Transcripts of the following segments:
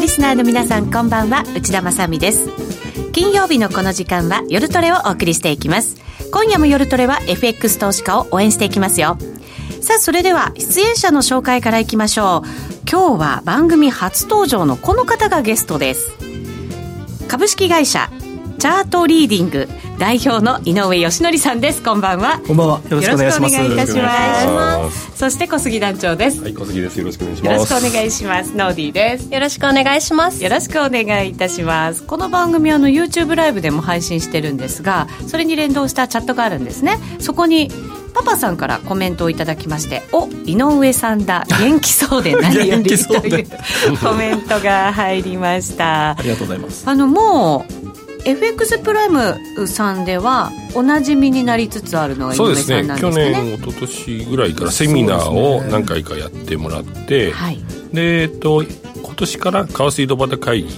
リスナーの皆さんこんばんは。内田まさです。金曜日のこの時間は夜トレをお送りしていきます。今夜も夜トレは FX 投資家を応援していきますよ。さあそれでは出演者の紹介からいきましょう。今日は番組初登場のこの方がゲストです。株式会社チャートリーディング。代表の井上義則さんです。こんばんは。こんばんは。よろしくお願いします。よろしくお願いいたします。そして小杉団長です。はい小杉です。よろしくお願いします。よろしくお願いします。ノーディーです。よろしくお願いします。よろしくお願いいたします。この番組はの YouTube ライブでも配信してるんですがそれに連動したチャットがあるんですね。そこにパパさんからコメントをいただきまして「お井上さんだ。元気そうで何より」という コメントが入りました。ありがとうございます。あのもう FX プライムさんではおなじみになりつつあるのがね。そうですね。去年一昨年ぐらいからセミナーを何回かやってもらって、はい、でえっと今年から川水井戸端会議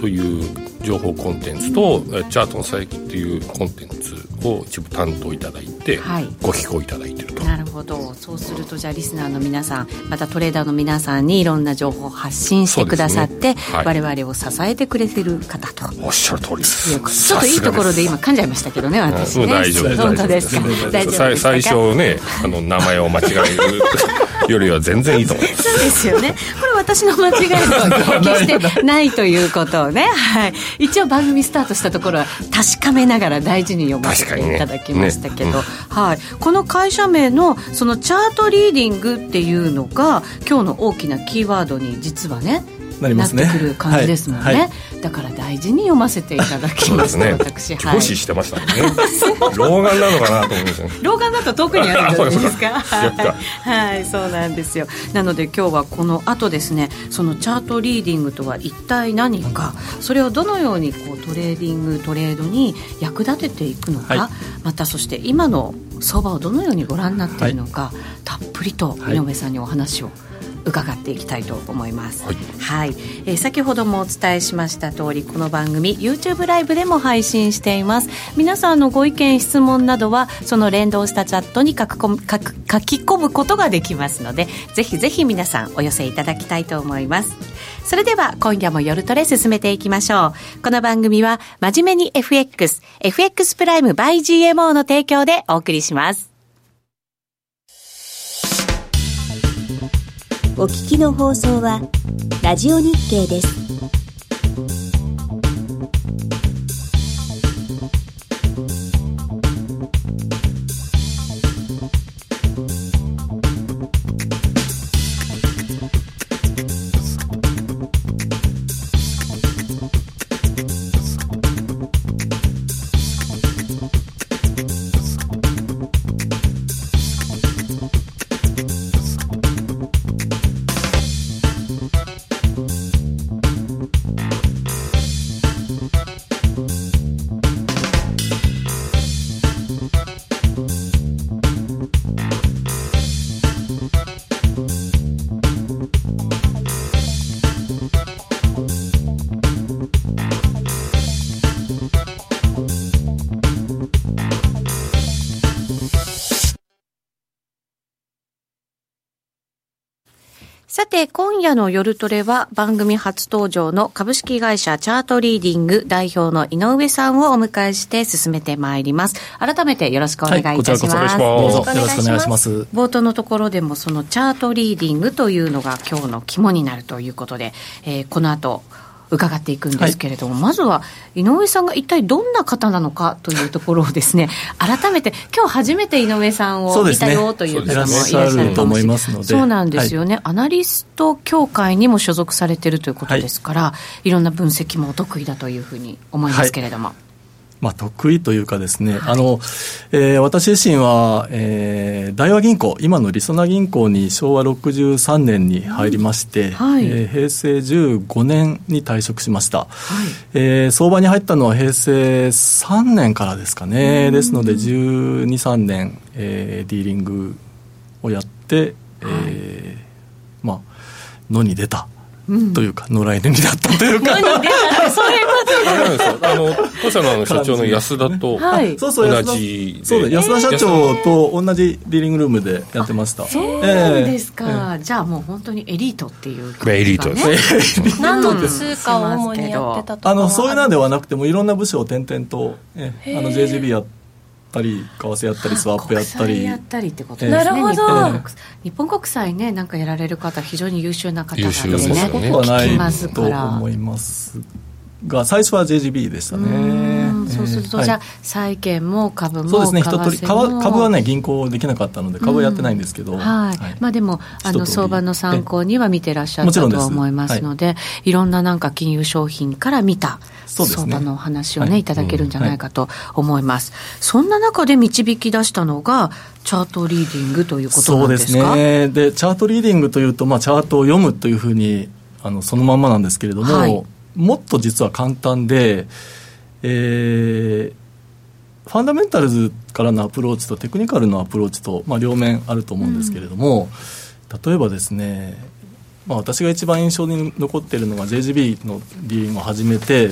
という情報コンテンツと、うん、チャートの佐伯っていうコンテンツを一部担当いただいて、はい、ご寄稿いただいてると。なるほど。そうするとじゃあリスナーの皆さんまたトレーダーの皆さんにいろんな情報を発信してくださって、ね。はい、我々を支えてくれてる方と。おっしゃる通りです。ちょっといいところで今噛んじゃいましたけどね私ね。大丈夫本当ですか。大丈夫最初ねあの名前を間違えるよりは全然いいと思います。そうですよね。これ私の間違いでは決してないということをね、はい、一応番組スタートしたところは確かめながら大事に読ませてい。ただきましたけど、ね。ねうん、はい、この会社名のそのチャートリーディングっていうのが今日の大きなキーワードに実はねなりますね。ってくる感じですもんね、はい。はい、だから大事に読ませていただきます。ね。私はい。自してましたね。老眼なのかなと思います老眼だと遠くにあるんじゃないです か。はい、そうなんですよ。なので今日はこの後ですねそのチャートリーディングとは一体何かそれをどのようにこうトレーディングトレードに役立てていくのか、はい、またそして今の相場をどのようにご覧になっているのか、たっぷりと井上さんにお話を、伺っていきたいと思います。はい、はい、えー、先ほどもお伝えしました通りこの番組 YouTube ライブでも配信しています。皆さんのご意見質問などはその連動したチャットに書き込む書き込むことができますのでぜひぜひ皆さんお寄せいただきたいと思います。それでは今夜も夜トレ進めていきましょう。この番組は真面目に FX、FX プライム by GMO の提供でお送りします。お聞きの放送は、ラジオ日経です。さて、今夜の夜トレは番組初登場の株式会社チャートリーディング代表の井上さんをお迎えして進めてまいります。改めてよろしくお願いいたします。はい、よろしくお願いします。冒頭のところでもそのチャートリーディングというのが今日の肝になるということで、えー、この後、伺っていくんですけれども、はい、まずは井上さんが一体どんな方なのかというところをですね 改めて今日初めて井上さんを見たよという方もいらっしゃると思い。ますのでそうなんですよね、はい、アナリスト協会にも所属されてるということですから、はい、いろんな分析もお得意だというふうに思いますけれども。まあ、得意というかですね、はい、あの、えー、私自身は、えー、大和銀行、今のりそな銀行に昭和63年に入りまして、はい、えー、平成15年に退職しました、はい、えー、相場に入ったのは平成3年からですかね、ですので12、3年、えー、ディーリングをやって、えーまあ、野に出たというか、野良犬になったというか、そういうことあの当社のあの社長の安田と同じそう安田社長と同じディーリングルームでやってました。そうなんですか、じゃあもう本当にエリートっていうか、エリートです。何の通貨を主にやってたとかあのそういうなんではなくてもいろんな部署を転々とえあの JGB やってったり為替やったりスワップやったり。やったりってことですね、なるほど。日本国債ねなんかやられる方非常に優秀な方なんでねそんなことはないと思いますが最初は JGB でしたね。そうすると、じゃあ債券も株もそうですね。一通り株株はね銀行できなかったので株はやってないんですけど、はい。まあでもあの相場の参考には見てらっしゃったとは思いますのでい。ろんななんか金融商品から見た相場の話をね、い、ただけるんじゃないかと思います、そんな中で導き出したのがチャートリーディングということなんですか？そうですね。でチャートリーディングというと、まあ、チャートを読むというふうにあのそのまんまなんですけれども、はい、もっと実は簡単で、えー、ファンダメンタルズからのアプローチとテクニカルのアプローチと、まあ、両面あると思うんですけれども、うん、例えばですね、まあ、私が一番印象に残っているのが JGB のディーリングを始めて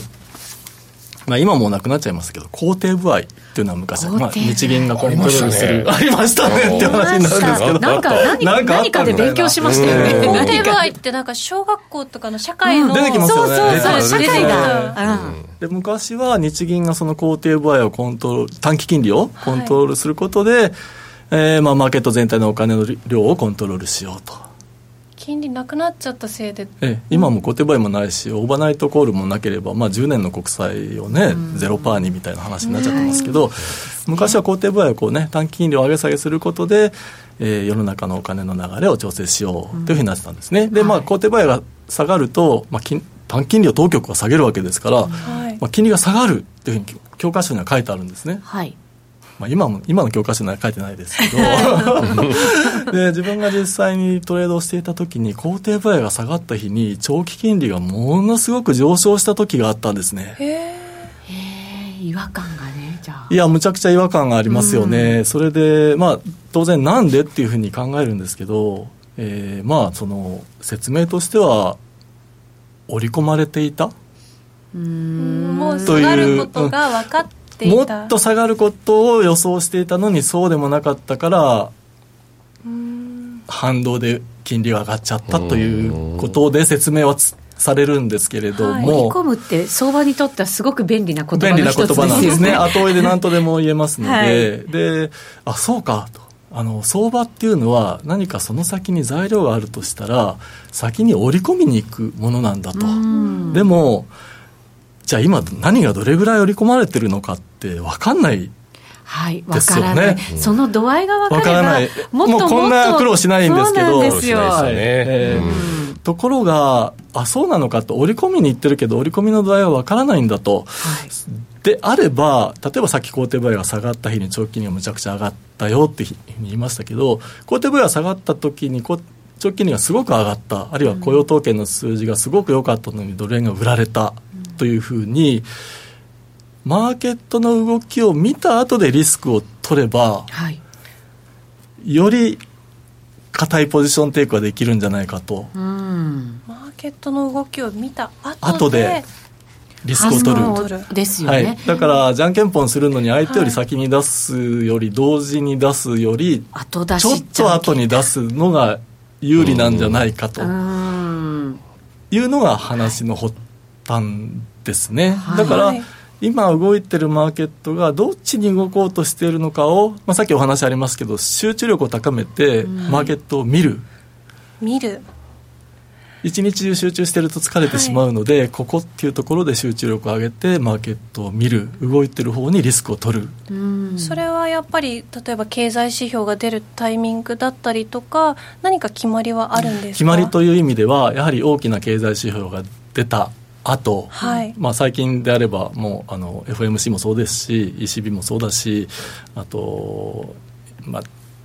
まあ、今もうなくなっちゃいますけど工程部合っていうのは昔、まあ、日銀がコントロールするありましたね。って話になるんですけど。なんか何何何かで勉強しましたよね。工程部合ってなんか小学校とかの社会の、出てきますよね。そうそうそう社会が、で昔は日銀がその工程部合をコントロール短期金利をコントロールすることで、はい、えー、まあ、マーケット全体のお金の量をコントロールしようと金利なくなっちゃったせいで。え今も小手配もないしオーバーナイトコールもなければ、まあ、10年の国債をね、ゼロパーにみたいな話になっちゃってますけど、昔は小手配をこう、ね、短期金利を上げ下げすることで、えー、世の中のお金の流れを調整しようというふうになってたんですね、で、まあ、小手配が下がると、まあ、金短金利を当局は下げるわけですから、はい、まあ、金利が下がるというふうに教科書には書いてあるんですね。はいまあ、今も今の教科書には書いてないですけど。で自分が実際にトレードをしていた時に工程部合が下がった日に長期金利がものすごく上昇した時があったんですね。へえ違和感がねじゃあ。いやむちゃくちゃ違和感がありますよね、うん、それでまあ当然なんでっていうふうに考えるんですけど、えー、まあその説明としては織り込まれていたうん。もう下がることが分かってもっと下がることを予想していたのにそうでもなかったから反動で金利が上がっちゃったということで説明はされるんですけれども、はい、込むって相場にとってはすごく便利な言葉便利な言葉なんですね。後追いで何とでも言えますので、はい、であそうかと。あの相場っていうのは何かその先に材料があるとしたら先に織り込みに行くものなんだと。でもじゃあ今何がどれぐらい織り込まれてるのかって分かんないはい、分からない、その度合いが分からない。もっともっとこんな苦労しないんですけど。ところがあそうなのかと織り込みにいってるけど織り込みの度合いは分からないんだと、はい、であれば例えばさっき工程部合が下がった日に長期金利がむちゃくちゃ上がったよって言いましたけど工程部合が下がった時に長期金利がすごく上がった。あるいは雇用統計の数字がすごく良かったのにドル円が売られた、というふうにマーケットの動きを見た後でリスクを取れば、はい、より硬いポジションテイクができるんじゃないかと。マーケットの動きを見た後でリスクを取る。ですよね、はい、だからじゃんけんぽんするのに相手より先に出すより同時に出すよりちょっと後に出すのが有利なんじゃないかと。いうのが話の発端ですね、はい、だから、今動いてるマーケットがどっちに動こうとしているのかを、まあ、さっきお話ありますけど集中力を高めてマーケットを見る、見る。一日中集中してると疲れてしまうので、はい、ここっていうところで集中力を上げてマーケットを見る。動いてる方にリスクを取る。それはやっぱり例えば経済指標が出るタイミングだったりとか何か決まりはあるんですか？決まりという意味ではやはり大きな経済指標が出たあと、はい、まあ、最近であればもうあの FMC もそうですし ECB もそうだしあと、まあ、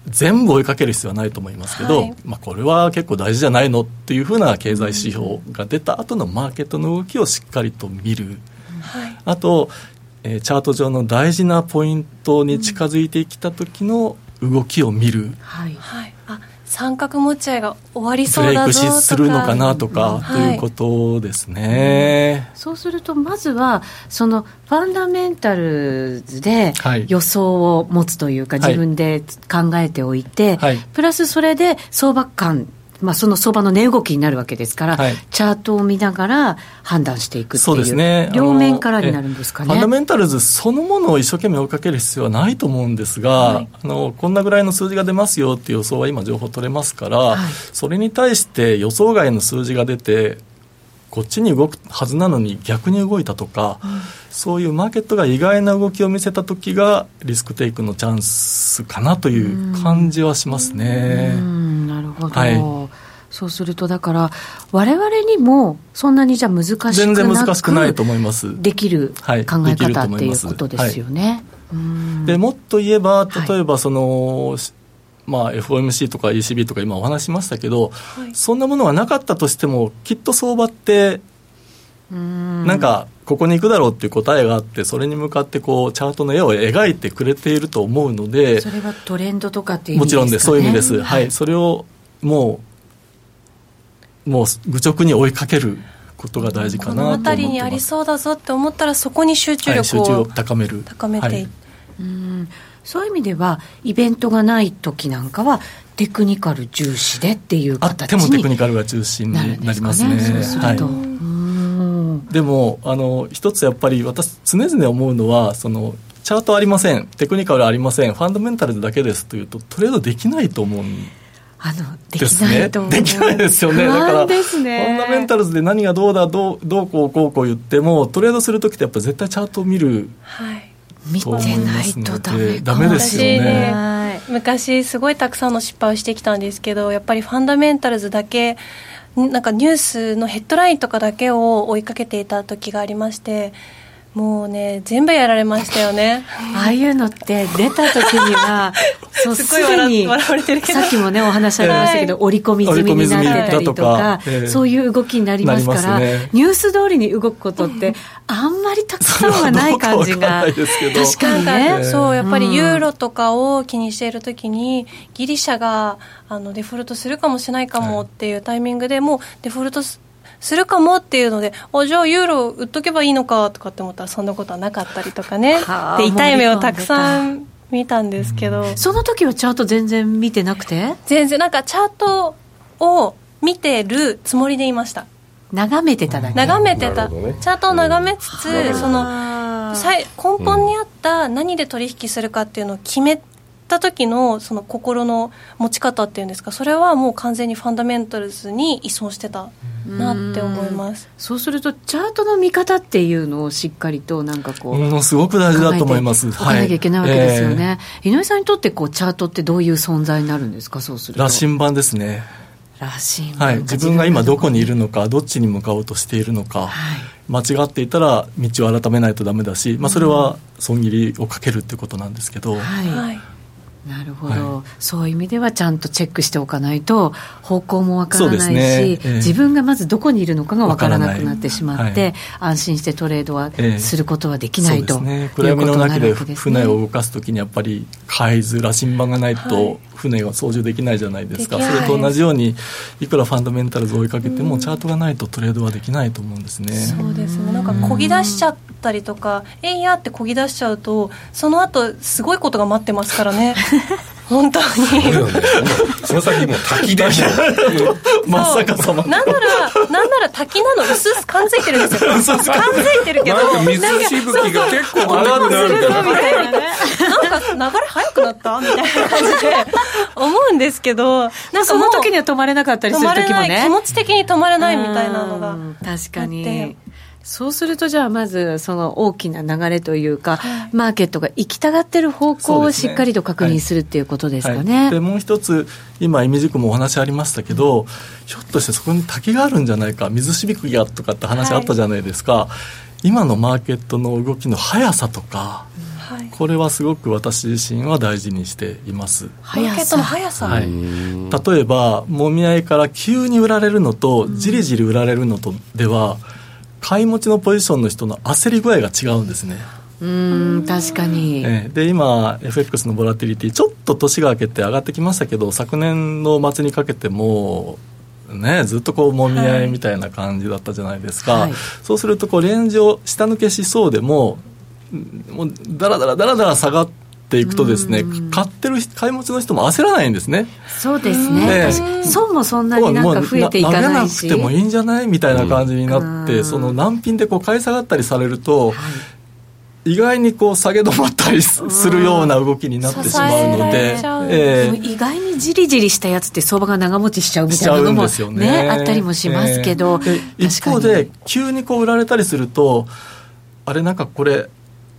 全部追いかける必要はないと思いますけど、はい、まあ、これは結構大事じゃないのっていうふうな経済指標が出た後のマーケットの動きをしっかりと見る、はい、あと、えー、チャート上の大事なポイントに近づいてきた時の動きを見る、はい、はい、あ三角持ち合いが終わりそうだぞとか。ブレイクするのかなとか、うん、ということですね、うん、そうするとまずはそのファンダメンタルズで予想を持つというか、はい、自分で考えておいて、はい、プラスそれで相場感まあ、その相場の値動きになるわけですから、はい、チャートを見ながら判断していくっていう、ね、両面からになるんですかね。ファンダメンタルズそのものを一生懸命追いかける必要はないと思うんですが、はい、あのこんなぐらいの数字が出ますよっていう予想は今、情報取れますから、はい、それに対して予想外の数字が出て、こっちに動くはずなのに逆に動いたとか、うん、そういうマーケットが意外な動きを見せたときがリスクテイクのチャンスかなという感じはしますね。なるほど、はい。そうすると、だから、われわれにも、そんなにじゃ難しくなく全然難しくないと思います。できる考え方っていうことですよね。はい、でもっと言えば、例えばその、はいまあ、FOMC とか ECB とか今お話しましたけど、はい、そんなものがなかったとしてもきっと相場ってなんかここに行くだろうっていう答えがあってそれに向かってこうチャートの絵を描いてくれていると思うのでそれはトレンドとかっていうね、もちろんです。そういう意味です、はい、はい、それをもうもう愚直に追いかけることが大事かなと思この辺りにありそうだぞって思ったらそこに集中力を、を高める。高めてい、はい、うんそういう意味ではイベントがない時なんかはテクニカル重視でっていう形にあってもテクニカルが中心になりますね。でもあの一つやっぱり私常々思うのはそのチャートありません。テクニカルありません。ファンダメンタルズだけですというとトレードできないと思うんあのできないと思う、ね、できないですよね。だから、ね、ファンダメンタルズで何がどうだどうどうこうこうこう言ってもトレードする時ってやっぱ絶対チャートを見る、はい見てないとダメダメですよね。昔すごいたくさんの失敗をしてきたんですけどやっぱりファンダメンタルズだけなんかニュースのヘッドラインとかだけを追いかけていた時がありましてもうね全部やられましたよね。ああいうのって出た時には そうすごい笑われてるけど。さっきもねお話ありましたけど、はい、織り込み済みになってたりとか、えー、そういう動きになりますから、ね、ニュース通りに動くことってあんまりたくさんはない感じが確かにね、そうやっぱりユーロとかを気にしている時にギリシャがあのデフォルトするかもしれないかもっていうタイミングでもうデフォルトするかもっていうのであじゃあユーロ売っとけばいいのかとかって思ったらそんなことはなかったりとかね。で痛い目をたくさん見たんですけど、その時はチャート全然見てなくて？全然。なんかチャートを見てるつもりでいました。眺めてただけ？眺めてた、ね、チャートを眺めつつその根本にあった何で取引するかっていうのを決めた時のその心の持ち方っていうんですかそれはもう完全にファンダメンタルズに依存してたなって思います。そうするとチャートの見方っていうのをしっかりとなんかこうものすごく大事だと思います。考えなきゃいけないわけですよね、はい、井上さんにとってこうチャートってどういう存在になるんですかそうすると。羅針盤ですね。羅針はい、自分が今どこにいるのかどっちに向かおうとしているのか、はい、間違っていたら道を改めないとダメだし、まあ、それは損切りをかけるってことなんですけど、はいなるほど、はい、そういう意味ではちゃんとチェックしておかないと方向もわからないし、ね。えー、自分がまずどこにいるのかがわからなくなってしまって、はい、安心してトレードはすることはできない、えー、と、ね、暗闇の中で船を動かすときにやっぱり海図羅針盤がないと船が操縦できないじゃないですか、それと同じようにいくらファンダメンタルズを追いかけても、チャートがないとトレードはできないと思うんですね。そうですね。なんかこぎ出しちゃったりとか、えいやってこぎ出しちゃうとその後すごいことが待ってますからね。本当に。その先もう滝で。真っ逆さま。なんならなんなら滝なの。薄々感づいてるんですよ。感づいてるけどなんか水しぶきが結構上がくなるみたいなみたいなね。なんか流れ速くなった？みたいな感じで思うんですけどなんかその時には止まれなかったりする時もね。気持ち的に止まれないみたいなのが確かにそうするとじゃあまずその大きな流れというか、はい、マーケットが行きたがってる方向をしっかりと確認するっていうことですかね。はい。はい、でもう一つ今イメージクもお話ありましたけど、うん、ひょっとしてそこに滝があるんじゃないか水しびきがとかって話あったじゃないですか、今のマーケットの動きの速さとか、うん、これはすごく私自身は大事にしています。マーケットの速さ、はい、例えばもみ合いから急に売られるのとじりじり売られるのとでは、買い持ちのポジションの人の焦り具合が違うんですね。うん確かに、えー、で今 FX のボラティリティちょっと年が明けて上がってきましたけど昨年の末にかけてもね、ずっとこうもみ合いみたいな感じだったじゃないですか、はい、そうするとこうレンジを下抜けしそうでももうだらだらだらだら下がっていくとですね買ってる買い持ちの人も焦らないんですね。そうですね、損もそんなになんか増えていかないなくてもいいんじゃないみたいな感じになって、その難品でこう買い下がったりされると、はい。意外にこう下げ止まったりするような動きになってしまうので、えー、意外にじりじりしたやつって相場が長持ちしちゃうみたいなのもね、ね。あったりもしますけど、えー、一方で急にこう売られたりするとあれなんかこれ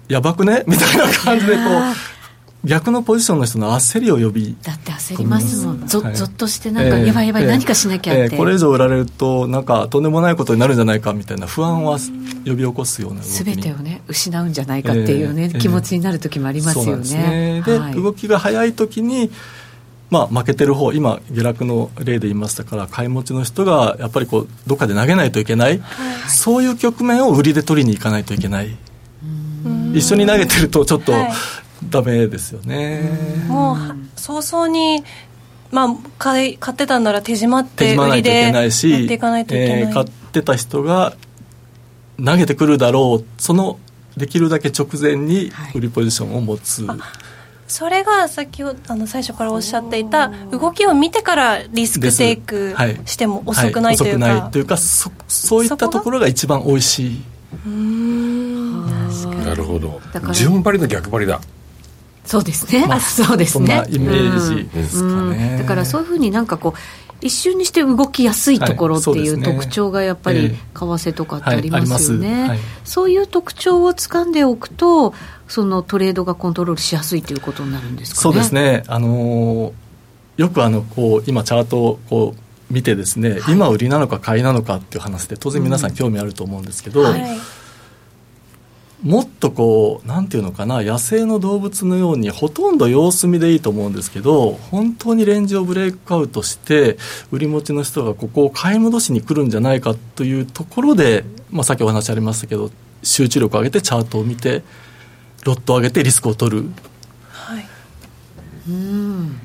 やばくね？みたいな感じでこう逆のポジションの人の焦りを呼びだって焦りますもん。ぞ,、ぞっとしてなんか、やばいやばい、何かしなきゃって、えー、これ以上売られるとなんかとんでもないことになるんじゃないかみたいな不安は呼び起こすようなすべてをね失うんじゃないかっていうね、気持ちになる時もありますよね。で、はい、動きが早い時にまあ、負けてる方今下落の例で言いましたから買い持ちの人がやっぱりこうどっかで投げないといけない、はい、そういう局面を売りで取りに行かないといけない。一緒に投げてるとちょっと、はいダメですよね。もう早々にまあ、買い買ってたんなら手締まって売りでやっていかないといけない、えー、買ってた人が投げてくるだろうそのできるだけ直前に売りポジションを持つ、はい、それが先ほどあの最初からおっしゃっていた動きを見てからリスクテイクしても遅くないというか、はいはい、遅くないというかそそういったところが一番おいしい。うん。なるほど。順張りの逆張りだそうですね、まあ、そうですね。そんなイメージですかね、うん、だからそういうふうになんかこう一瞬にして動きやすいところっていう特徴がやっぱり為替とかってありますよね、はいそういう特徴を掴んでおくとそのトレードがコントロールしやすいということになるんですか、ね、そうですね。あのよくあのこう今チャートをこう見てですね、はい、今売りなのか買いなのかっていう話で当然皆さん興味あると思うんですけど、うんはいもっとこうなんていうのかな野生の動物のようにほとんど様子見でいいと思うんですけど本当にレンジをブレイクアウトして売り持ちの人がここを買い戻しに来るんじゃないかというところで、まあ、さっきお話ありましたけど集中力を上げてチャートを見てロットを上げてリスクを取る、はい、うん。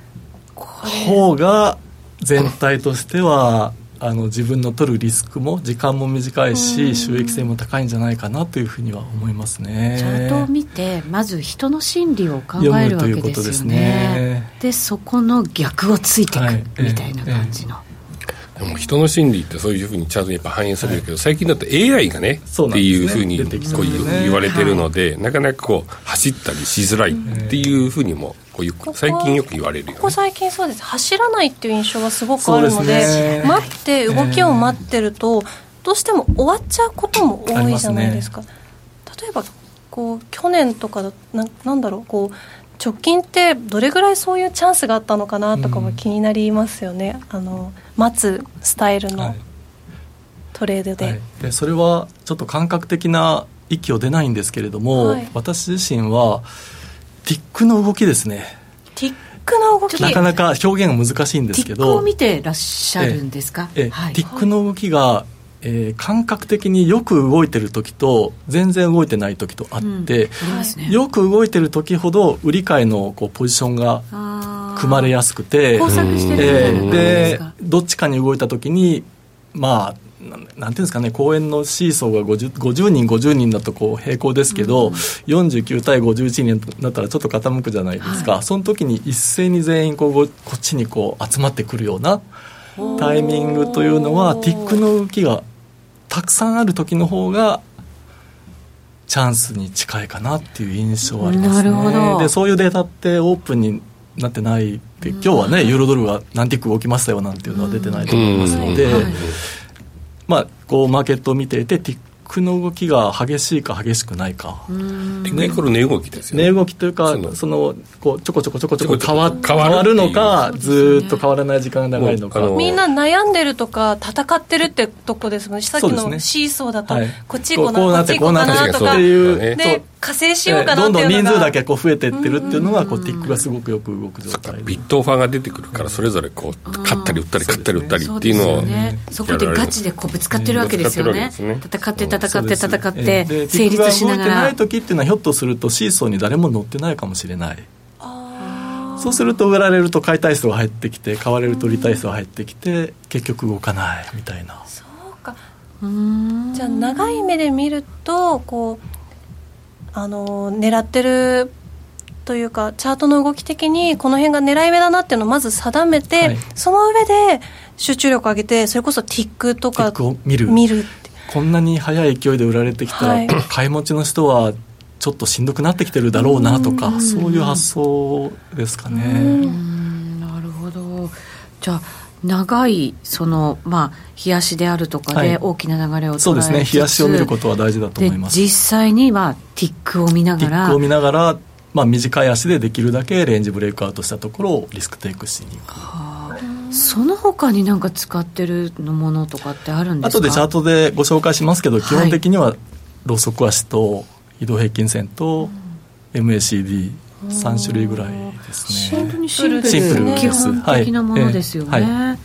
方が全体としてはあの自分の取るリスクも時間も短いし収益性も高いんじゃないかなというふうには思いますね。チャートを見てまず人の心理を考えるわけですよね。で、ね、そこの逆をついていくみたいな感じの、はいでも人の心理ってそういうふうにチャートにやっぱ反映されるけど、はい、最近だと AI がねっていうふうにこう言われてるので、はい、なかなかこう走ったりしづらいっていうふうにもこう最近よく言われるよ、ね、ここ最近そうです。走らないっていう印象がすごくあるので、ね、待って動きを待ってると、どうしても終わっちゃうことも多いじゃないですか。すね、例えばこう去年とかななんだろうこう直近ってどれぐらいそういうチャンスがあったのかなとかも気になりますよね、うん、あの待つスタイルのトレードで。はい、でそれはちょっと感覚的な息を出ないんですけれども、はい、私自身はティックの動きですね。ティックの動き。なかなか表現が難しいんですけど。ティックを見てらっしゃるんですか？ええ、はい、ティックの動きがえー、感覚的によく動いてる時と全然動いてない時とあって、うん。ね、よく動いてる時ほど売り買いのこうポジションが組まれやすくて、えー、でどっちかに動いた時にまあなんていうんですかね公園のシーソーが 50, 50人50人だとこう平行ですけど、うん、49対51人だったらちょっと傾くじゃないですか、はい、その時に一斉に全員こうこっちにこう集まってくるようなタイミングというのはティックの動きがたくさんある時の方がチャンスに近いかなっていう印象はありますね。でそういうデータってオープンになってないって今日はねユーロドルが何ティック動きましたよなんていうのは出てないと思いますので、まあこうマーケットを見ていてティックの動きが激しいか激しくないか。ね、これ値動きですよね。値動きというか、そのこうちょこちょこちょこちょこ変わ変わるのか、ずっと変わらない時間が長いのか。みんな悩んでるとか戦ってるってとこですもんね。さっきのシーソーだと、こっち行こうな、こっち行こうかなとか。っていう、加勢しようかなどんどん人数だけこう増えていってるっていうのがこうティックがすごくよく動く状態ビットオファーが出てくるからそれぞれこう買ったり売ったり買ったり売ったりっていうのをそこでガチでこうぶつかってるわけですよね。戦って戦って戦って成立しながら。ない時っていうのはひょっとするとシーソーに誰も乗ってないかもしれない。そうすると売られると買いたい人が入ってきて買われると売りたい人が入ってきて結局動かないみたいな。そうか。じゃあ長い目で見るとこうあの狙ってるというかチャートの動き的にこの辺が狙い目だなっていうのをまず定めて、はい、その上で集中力を上げてそれこそティックとかを見る見るこんなに速い勢いで売られてきたら、はい、買い持ちの人はちょっとしんどくなってきてるだろうなとかそういう発想ですかね。なるほど。じゃあ長いそのまあ冷やしであるとかで大きな流れを、はい、そうですね。冷やしを見ることは大事だと思います。実際にはティックを見ながらティックを見ながら、まあ、短い足でできるだけレンジブレイクアウトしたところをリスクテイクしに行く、はあ、その他になんか使ってるのものとかってあるんですか？後でチャートでご紹介しますけど基本的にはローソク足と移動平均線と MACD、3種類ぐらいですね。本当にシンプルシンプル基本的なものですよね、はい。はい、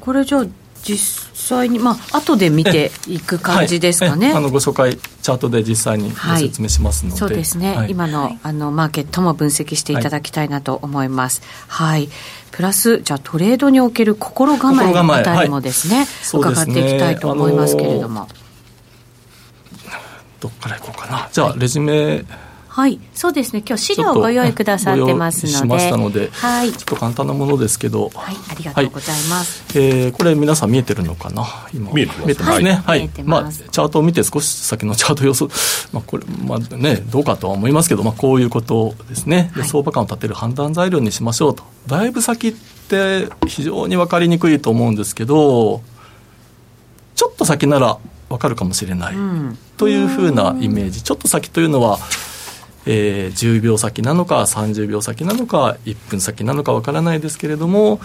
これじゃあ実際にまあ後で見ていく感じですかね、はい、あのご紹介チャートで実際にご説明しますので、そうですね、今のあのマーケットも分析していただきたいなと思います。はい。プラスじゃあトレードにおける心構えのあたりもですね、伺っていきたいと思いますけれども、どっからいこうかな。じゃあレジュメはい。そうですね。今日資料をご用意くださってますので。しましたので、はい、ちょっと簡単なものですけど。はい。ありがとうございます、はい、えー、これ皆さん見えてるのかな？今見えてます。ね。はい、まあチャートを見て少し先のチャート予想。まあこれまあねどうかとは思いますけどまあこういうことですね。で相場感を立てる判断材料にしましょうと。だいぶ先って非常に分かりにくいと思うんですけどちょっと先なら分かるかもしれない、というふうなイメージ。ちょっと先というのはえー、10秒先なのか30秒先なのか1分先なのかわからないですけれども、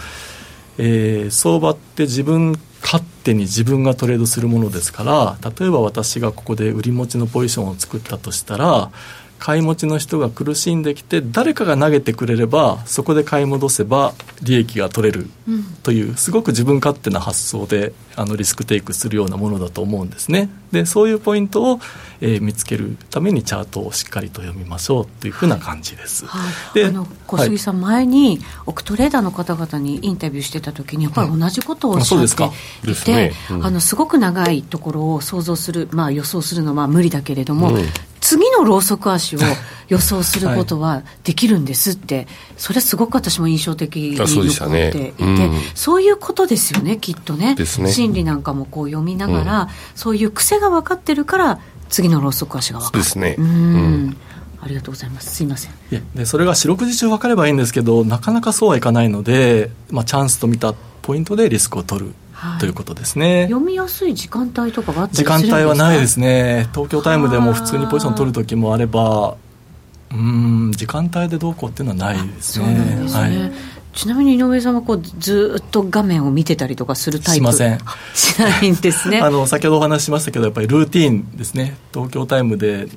えー、相場って自分勝手に自分がトレードするものですから例えば私がここで売り持ちのポジションを作ったとしたら買い持ちの人が苦しんできて誰かが投げてくれればそこで買い戻せば利益が取れるという、すごく自分勝手な発想であのリスクテイクするようなものだと思うんですね。でそういうポイントを、えー、見つけるためにチャートをしっかりと読みましょうというふうな感じです、はい、であの小杉さん、前にオクトレーダーの方々にインタビューしてた時にやっぱり同じことをおっしゃっていて、ねうん、あのすごく長いところを想像する、まあ、予想するのは無理だけれども、うん次のローソク足を予想することはできるんですって、それすごく私も印象的に残っていて、ね。うん、そういうことですよね、きっとね、ね。心理なんかもこう読みながら、うん、そういう癖が分かってるから、次のローソク足が分かる。ですね、うん。ありがとうございます。すいません。でそれが四六時中分かればいいんですけど、なかなかそうはいかないので、まあチャンスと見たポイントでリスクを取るということですね。読みやすい時間帯とかがあった時間帯はないですね。東京タイムでも普通にポジション取る時もあればうん時間帯でどうこうっていうのはないですね。ですね、はい。ちなみに井上さんはこうずっと画面を見てたりとかするタイプ？しません。しないんですね。あの先ほどお話ししましたけどやっぱりルーティンですね。東京タイムで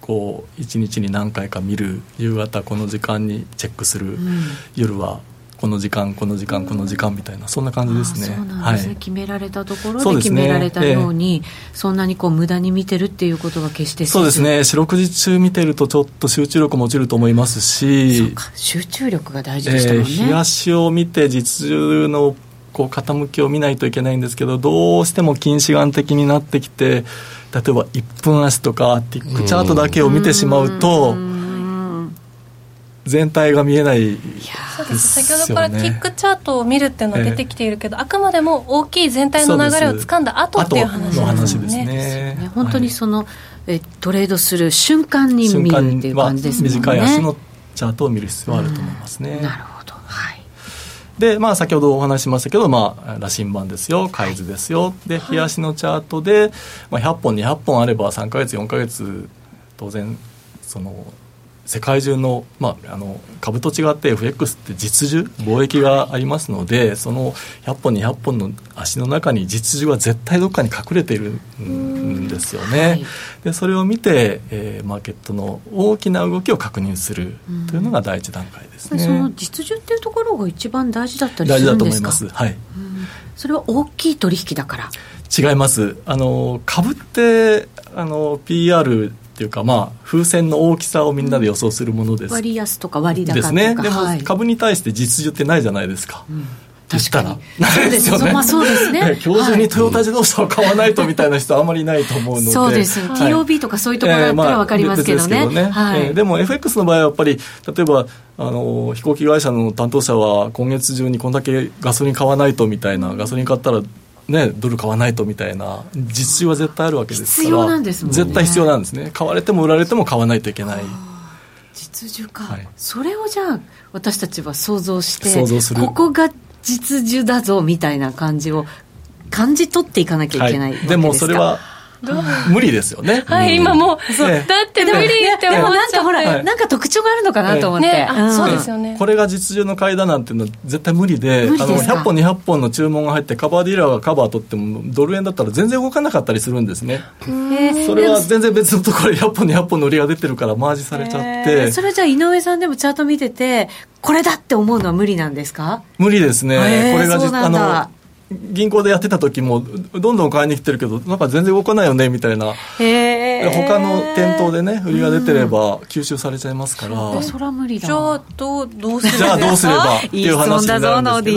こう一日に何回か見る夕方この時間にチェックする、うん、夜はこの時間この時間この時間みたいなそんな感じですね。そうなんですね、はい、決められたところで決められたように、ねえー、そんなにこう無駄に見てるっていうことは決してそうですね。四六時中見てるとちょっと集中力も落ちると思いますし。集中力が大事でしたもんね、えー、日足を見て実中のこう傾きを見ないといけないんですけどどうしても近視眼的になってきて例えば1分足とかティックチャートだけを見てしまうと。う全体が見えない、ね、そうです先ほどからティックチャートを見るっていうのは出てきているけど、えー、あくまでも大きい全体の流れをつかんだ後っていう話ですね。です。ね。本当にその、えトレードする瞬間に見るっていう感じですね。短い足のチャートを見る必要はあると思いますね、なるほど。はい。でまあ、先ほどお話しましたけど、まあ、羅針盤ですよ、海図ですよ、で、冷やしのチャートで、まあ、100本、200本あれば、3か月、4か月、当然、その世界中の,、まあ、あの株と違って FX って実需貿易がありますのでその100本200本の足の中に実需は絶対どっかに隠れているんですよね、はい、でそれを見て、えー、マーケットの大きな動きを確認するというのが第一段階ですね、その実需っていうところが一番大事だったりするんですか？大事だと思います。はい。それは大きい取引だから。違います。あの株ってあの PR っていうか、まあ、風船の大きさをみんなで予想するものです、うん、割安とか割高とかですねでも、はい、株に対して実需ってないじゃないですか、うん確かに。そ うですよね。まあそうですね。今日中にトヨタ自動車を買わないとみたいな人あんまりいないと思うので。そうです。TOB とかそういうところだったら分かりますけどね。でも FX の場合はやっぱり、例えば、あの、飛行機会社の担当者は今月中にこんだけガソリン買わないとみたいな、ガソリン買ったらね、ドル買わないとみたいな実習は絶対あるわけですから。必要なんですもん、ね、絶対必要なんですね。買われても売られても買わないといけない。実需か、はい、それをじゃあ私たちは想像して想像する。ここが実需だぞみたいな感じを感じ取っていかなきゃいけない、はい、でもそれは 無理ですよね。はい、今もう、そう、だって無理って思っなんかほら、なんか特徴があるのかなと思って。そうですよね。これが実需の買いだなんていうのは絶対無理で、あの、100本200本の注文が入ってカバーディーラーがカバー取っても、ドル円だったら全然動かなかったりするんですね。それは全然別のところで100本200本の売りが出てるからマージされちゃって。それじゃあ井上さんでもチャート見てて、これだって思うのは無理なんですか？無理ですね。これがあの、銀行でやってた時もどんどん買いに来てるけどなんか全然動かないよねみたいな。他の店頭でね売りが出てれば吸収されちゃいますから、そら無理だじゃあどうどうすればじゃあどうすればっていう話になるんですけ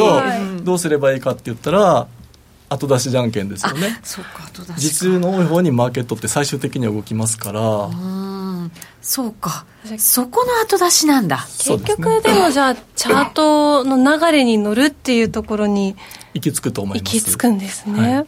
どどうすればいいかって言ったら後出しじゃんけんですよね。実需の多い方にマーケットって最終的には動きますから。そうか。そこの後出しなんだ。結局でもじゃあチャートの流れに乗るっていうところに行き着くと思います。行き着くんですね、はい。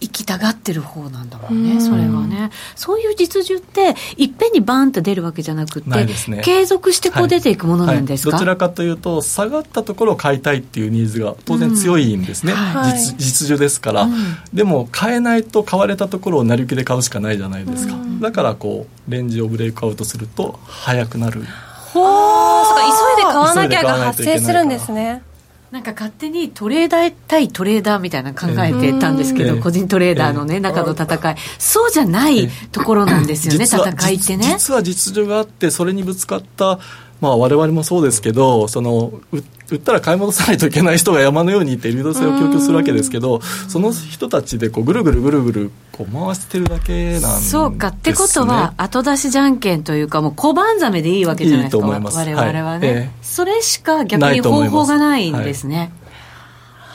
行きたがってる方なんだもんね、ん。それはね。そういう実需って、いっぺんにバーンと出るわけじゃなくて、ね、継続してこう出ていくものなんですか、はい。はい、どちらかというと、下がったところを買いたいっていうニーズが当然強いんですね、うん。はい、実実需ですから、うん、でも買えないと買われたところを成り行きで買うしかないじゃないですか、うん、だからこう、レンジをブレイクアウトすると、早くなる。ほー、そうか、急いで買わなきゃが発生するんですね。なんか勝手にトレーダー対トレーダーみたいな考えてたんですけど、個人トレーダーのね、中の戦い、そうじゃないところなんですよね、戦いってね。実は実情があって、それにぶつかったまあ、我々もそうですけどその売ったら買い戻さないといけない人が山のようにいて流動性を供給するわけですけどその人たちでこうぐるぐるぐるぐるこう回してるだけなんです、ね、そうか。ってことは後出しじゃんけんというかもう小判ザメでいいわけじゃないですかいいと思います。我々はね、はい。えー、それしか逆に方法がないんですね。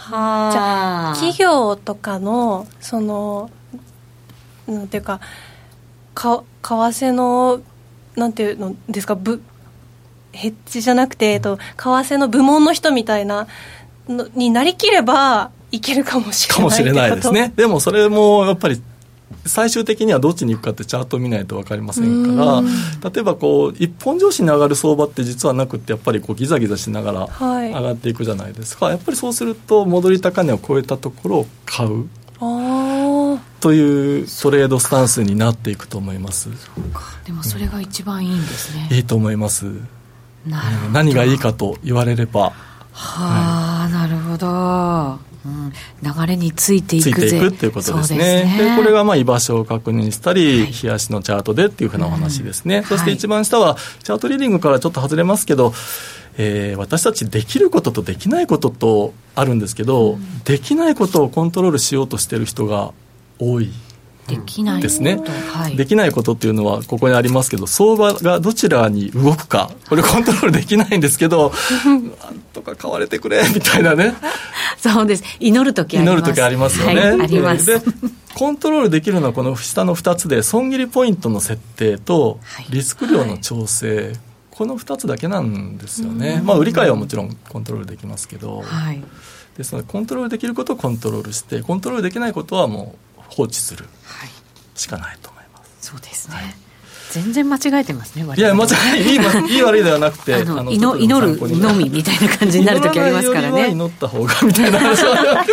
はあ、じゃあ企業とかのそのなんていうかか為替のなんていうのですかぶヘッジじゃなくて、えっと、為替の部門の人みたいなのになりきればいけるかもしれないかもしれないですね。でもそれもやっぱり最終的にはどっちに行くかってチャートを見ないと分かりませんから例えばこう一本上司に上がる相場って実はなくてやっぱりこうギザギザしながら上がっていくじゃないですか、はい、やっぱりそうすると戻り高値を超えたところを買う。というトレードスタンスになっていくと思います。でもそれが一番いいんですね、いいと思います何がいいかと言われれば。はあ、なるほど、うん、流れについていくついていくっていうことですね。で、ね、これがまあ居場所を確認したり、はい、冷やしのチャートでっていうふうなお話ですね、うん、そして一番下はチャートリーディングからちょっと外れますけど、えー、私たちできることとできないこととあるんですけど、うん、できないことをコントロールしようとしてる人が多いできないですね、はい、できないことっていうのはここにありますけど相場がどちらに動くか。これコントロールできないんですけど なんとか買われてくれみたいなね。そうです。祈る時あります。祈る時ありますよね、はい、あります。でコントロールできるのはこの下の2つで損切りポイントの設定とリスク量の調整、はい、この2つだけなんですよね、まあ売り買いはもちろんコントロールできますけど、はい、ですのでコントロールできることをコントロールしてコントロールできないことはもう放置するしかないと思います。そうですね、はい。全然間違えてますねいや間違えいいいい悪いではなくてあの祈祈るのみみたいな感じになる時ありますからね。祈った方がみたいな。話 は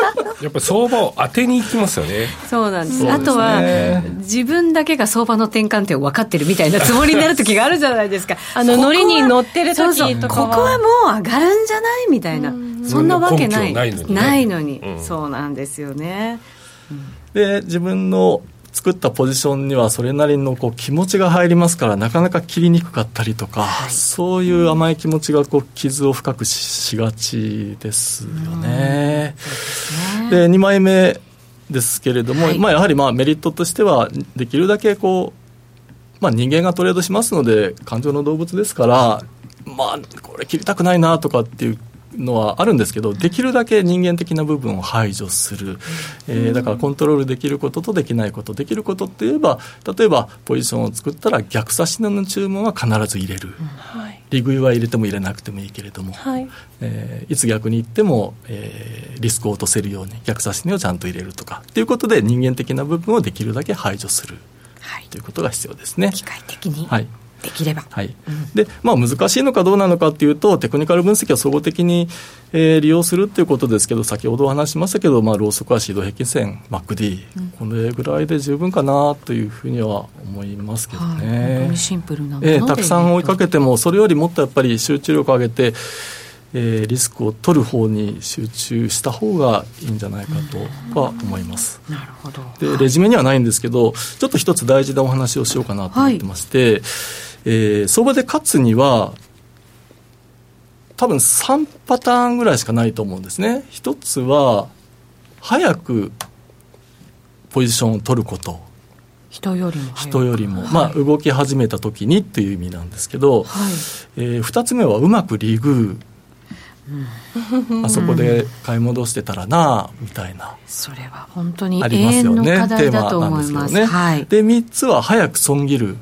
やっぱり相場を当てにいきますよね。そうなんです、あとは自分だけが相場の転換点を分かってるみたいなつもりになる時があるじゃないですか。あのノリに乗ってる時とかここはもう上がるんじゃないみたいな。そんなわけない。ないのに,、ないのに、うん、そうなんですよね、うん、で自分の作ったポジションにはそれなりのこう気持ちが入りますからなかなか切りにくかったりとか、はい、そういう甘い気持ちがこう傷を深くしがちですよね。で、ね、2枚目ですけれども、はい、まあ、やはりまあメリットとしてはできるだけこう、まあ、人間がトレードしますので感情の動物ですからまあこれ切りたくないなとかっていうのはあるんですけどできるだけ人間的な部分を排除する、えー、だからコントロールできることとできないことできることって言えば例えばポジションを作ったら逆差しの注文は必ず入れる、はい、利食いは入れても入れなくてもいいけれども、はい。えー、いつ逆に言っても、えー、リスクを落とせるように逆差し値をちゃんと入れるとか。っていうことで人間的な部分をできるだけ排除する、はい、ということが必要ですね。機械的に、はいできれば。はい、で、まあ、難しいのかどうなのかっていうと、テクニカル分析を総合的に、えー、利用するっていうことですけど、先ほどお話しましたけど、まあ、ローソク足、移動平均線、MacD、うん、これぐらいで十分かなというふうには思いますけどね。はシンプルなえー、たくさん追いかけても、それよりもっとやっぱり集中力を上げて、えー、リスクを取る方に集中した方がいいんじゃないかとは思います。なるほど。で、レジュメにはないんですけど、ちょっと一つ大事なお話をしようかなと思ってまして、はいえー、相場で勝つには、多分3パターンぐらいしかないと思うんですね。一つは、早くポジションを取ること。人よりも人よりも、はい、まあ、動き始めた時にっていう意味なんですけど、はい、えー、2つ目はうまくリグうん、あそこで買い戻してたらなみたいな。それは本当に永遠の課題だと思います。ね、はい、で3つは早く損切る。はい、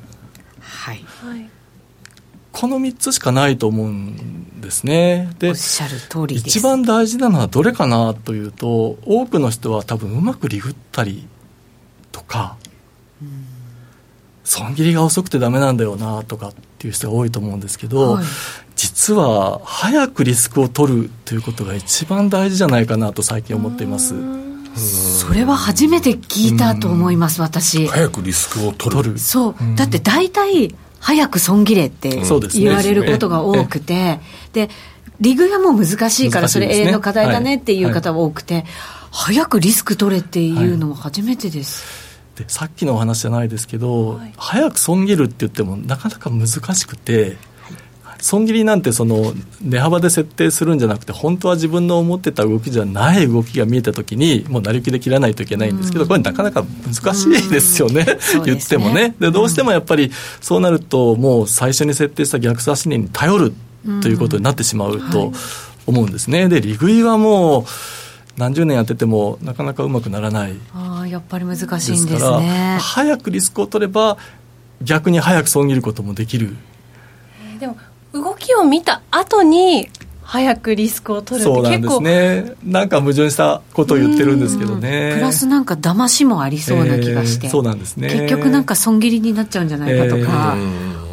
この3つしかないと思うんですねでおっしゃる通り一番大事なのはどれかなというと多くの人は多分うまくリグったりとか、うん、損切りが遅くてダメなんだよなとかっていう人が多いと思うんですけど、はい、実は早くリスクを取るということが一番大事じゃないかなと最近思っています。それは初めて聞いたと思います、私。早くリスクを取る。そう。だって大体、早く損切れって言われることが多くて、で、リグがもう難しいから、それ永遠の課題だねっていう方が多くて、早くリスク取れっていうのは初めてです。でさっきのお話じゃないですけど、はい、早く損切るって言ってもなかなか難しくて、損切りなんてその値幅で設定するんじゃなくて本当は自分の思ってた動きじゃない動きが見えた時にもう成り行きで切らないといけないんですけど、これなかなか難しいですよね、言ってもね。でどうしてもやっぱりそうなるともう最初に設定した逆差し値に頼るということになってしまうと思うんですね、で利食いはもう何十年やっててもなかなかうまくならない。あやっぱり難しいんですね。早くリスクを取れば逆に早く損切ることもできる動きを見た後に早くリスクを取るって結構そうなんですね。なんか矛盾したことを言ってるんですけどね。プラスなんか騙しもありそうな気がして、えー、そうなんですね。結局なんか損切りになっちゃうんじゃないかとか、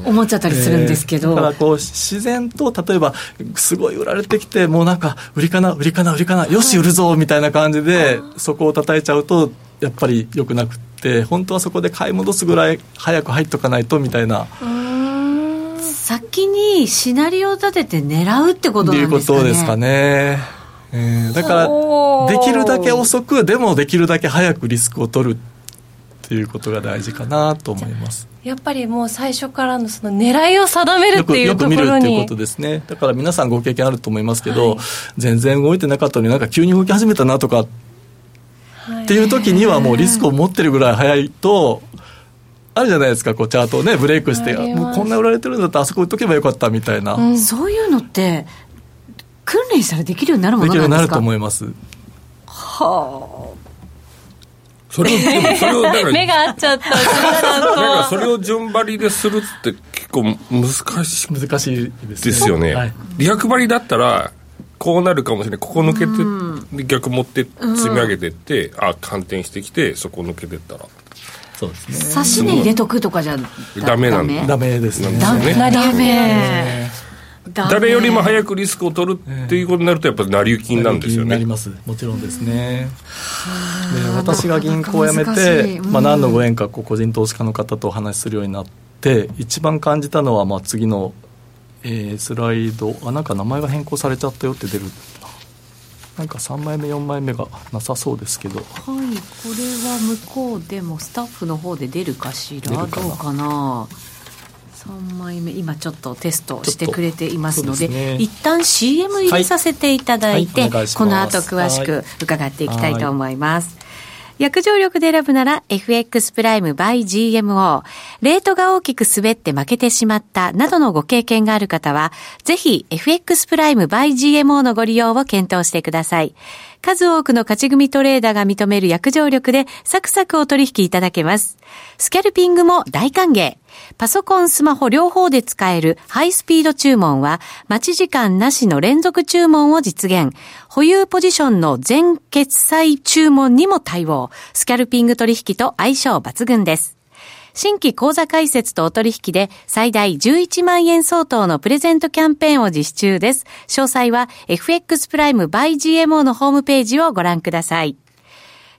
思っちゃったりするんですけど、えー、だからこう自然と例えばすごい売られてきてもうなんか売りかな売りかな売りかなよし売るぞみたいな感じでそこを叩いちゃうとやっぱりよくなくって本当はそこで買い戻すぐらい早く入っとかないとみたいな。先にシナリオを立てて狙うってことなんですかね。いうことですかね。えー、だからできるだけ遅くでもできるだけ早くリスクを取るっていうことが大事かなと思います。やっぱりもう最初からのその狙いを定めるっていうところに。よく見るっていうことですね。だから皆さんご経験あると思いますけど、はい、全然動いてなかったのになんか急に動き始めたなとかっていう時にはもうリスクを持ってるぐらい早いとあるじゃないですかこうチャートをねブレイクしてもうこんな売られてるんだったらあそこ売っとけばよかったみたいな、うん、そういうのって訓練したらできるようになるものなんですか？できるようになると思いますはあそれを、でもそれを、だから、目が合っちゃった。だからそれを順張りでするって結構難しい。難しいですね。ですよね。はい、逆張りだったら、こうなるかもしれない。ここ抜けて、逆持って積み上げてって、あ、反転してきて、そこ抜けてったら。そうですね。差し値入れとくとかじゃダメなんだダメですね。ダメ。ダメ。誰よりも早くリスクを取るっていうことになるとやっぱり成り行きになるんですよね。なります。もちろんですね。で私が銀行を辞めて、まあ、何のご縁かこう個人投資家の方とお話しするようになって一番感じたのはまあ次の、えー、スライドあなんか名前が変更されちゃったよって出るなんか3枚目4枚目がなさそうですけど。はいこれは向こうでもスタッフの方で出るかしら？どうかな？3枚目今ちょっとテストしてくれていますのでで、ね、一旦 CM 入れさせていただいて、はいはい、この後詳しく伺っていきたいと思います、約定力で選ぶなら FX プライム by GMO。レートが大きく滑って負けてしまったなどのご経験がある方は、ぜひ FX プライム by GMO のご利用を検討してください。数多くの勝ち組トレーダーが認める約定力でサクサクお取引いただけます。スキャルピングも大歓迎。パソコン、スマホ両方で使えるハイスピード注文は、待ち時間なしの連続注文を実現。保有ポジションの全決済注文にも対応。スキャルピング取引と相性抜群です。新規口座開設とお取引で最大11万円相当のプレゼントキャンペーンを実施中です。詳細は FX プライム by GMO のホームページをご覧ください。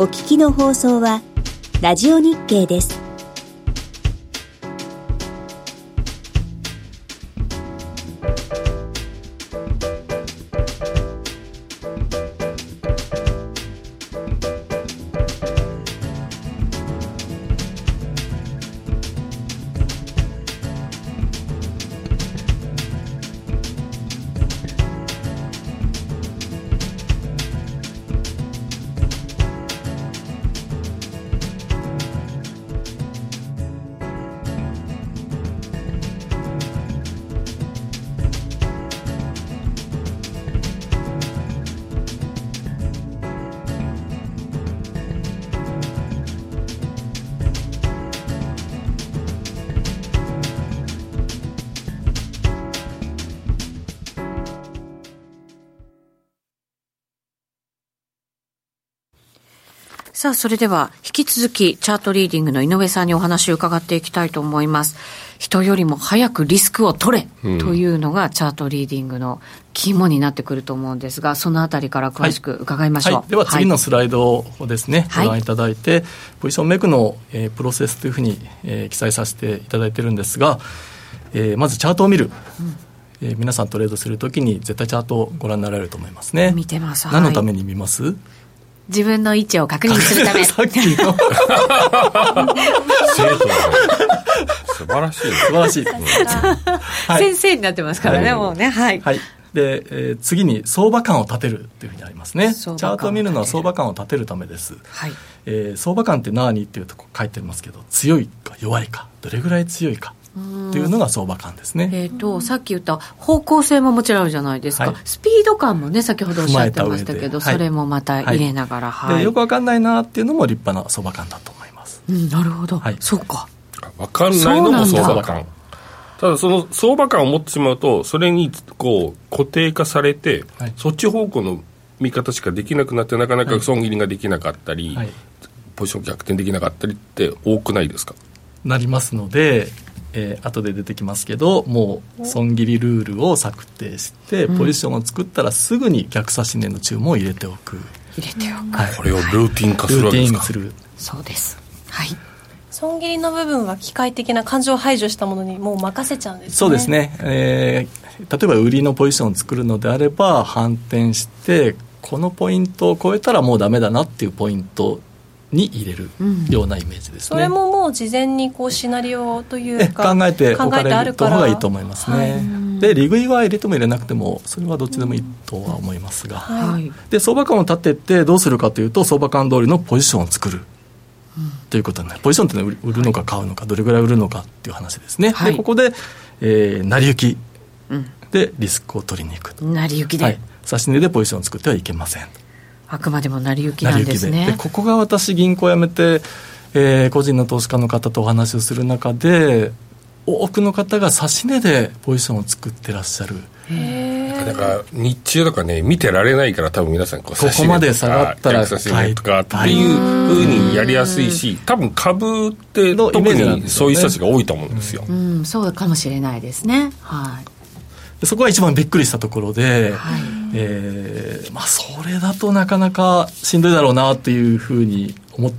お聞きの放送は、ラジオ日経です。さあ、それでは、引き続き、チャートリーディングの井上さんにお話を伺っていきたいと思います。人よりも早くリスクを取れ、というのが、チャートリーディングの肝になってくると思うんですが、そのあたりから詳しく伺いましょう。はいはい、では、次のスライドをですね、はい、ご覧いただいて、ポジションメイクの、えー、プロセスというふうに、えー、記載させていただいてるんですが、えー、まずチャートを見る。うんえー、皆さんトレードするときに絶対チャートをご覧になられると思いますね。見てます。何のために見ます、自分の位置を確認するため。さっきの。生徒素晴らしい、素晴らしい、はい、先生になってますからね、はい、もうね。はい、はい。で、えー、次に相場感を立てるというふうにありますね。チャートを見るのは相場感を立てるためです、はい。えー、相場感って何っていうとこ書いてますけど強いか弱いか。どれぐらい強いかっていうのが相場感ですね。えっ、ー、とさっき言った方向性ももちろんあるじゃないですか、はい、スピード感もね先ほどおっしゃってましたけど、それもまた入れながら、はい、よくわかんないなっていうのも立派な相場感だと思います。うん、なるほど、はい、そうか。わかんないのも相場感。ただその相場感を持ってしまうとそれにこう固定化されて、はい、そっち方向の見方しかできなくなってなかなか損切りができなかったり、はい、ポジション逆転できなかったりって多くないですか？なりますのでえー、後で出てきますけどもう損切りルールを策定してポジションを作ったらすぐに逆差し値の注文を入れておく。入れておく、はい、これをルーティン化するわけですか？そうです。はい。損切りの部分は機械的な感情を排除したものにもう任せちゃうんですね。そうですね、えー、例えば売りのポジションを作るのであれば反転してこのポイントを超えたらもうダメだなっていうポイントに入れるようなイメージですね、うん、それももう事前にこうシナリオというか考えておかれる方がいいと思いますね、はい、で利食いは入れても入れなくてもそれはどっちでもいいとは思いますが、はい、で相場感を立ててどうするかというと相場感通りのポジションを作る。ということになる。ポジションっていうのは売るのか買うのかどれぐらい売るのかっていう話ですね、はい、でここで、えー、成り行き。でリスクを取りに行く成り行きで、はい、値でポジションを作ってはいけませんあくまでも成り行きなんですね。で。ここが私銀行辞めて、えー、個人の投資家の方とお話をする中で多くの方が指し値でポジションを作ってらっしゃる。だから日中とかね見てられないから多分皆さんこうここまで下がったら買いとかっていうふうにやりやすいし多分株って特にそういう人たちが多いと思うんですよ、うん、そうかもしれないですね。はいそこが一番びっくりしたところで、はい、えー、まあ、それだとなかなかしんどいだろうなというふうに思っ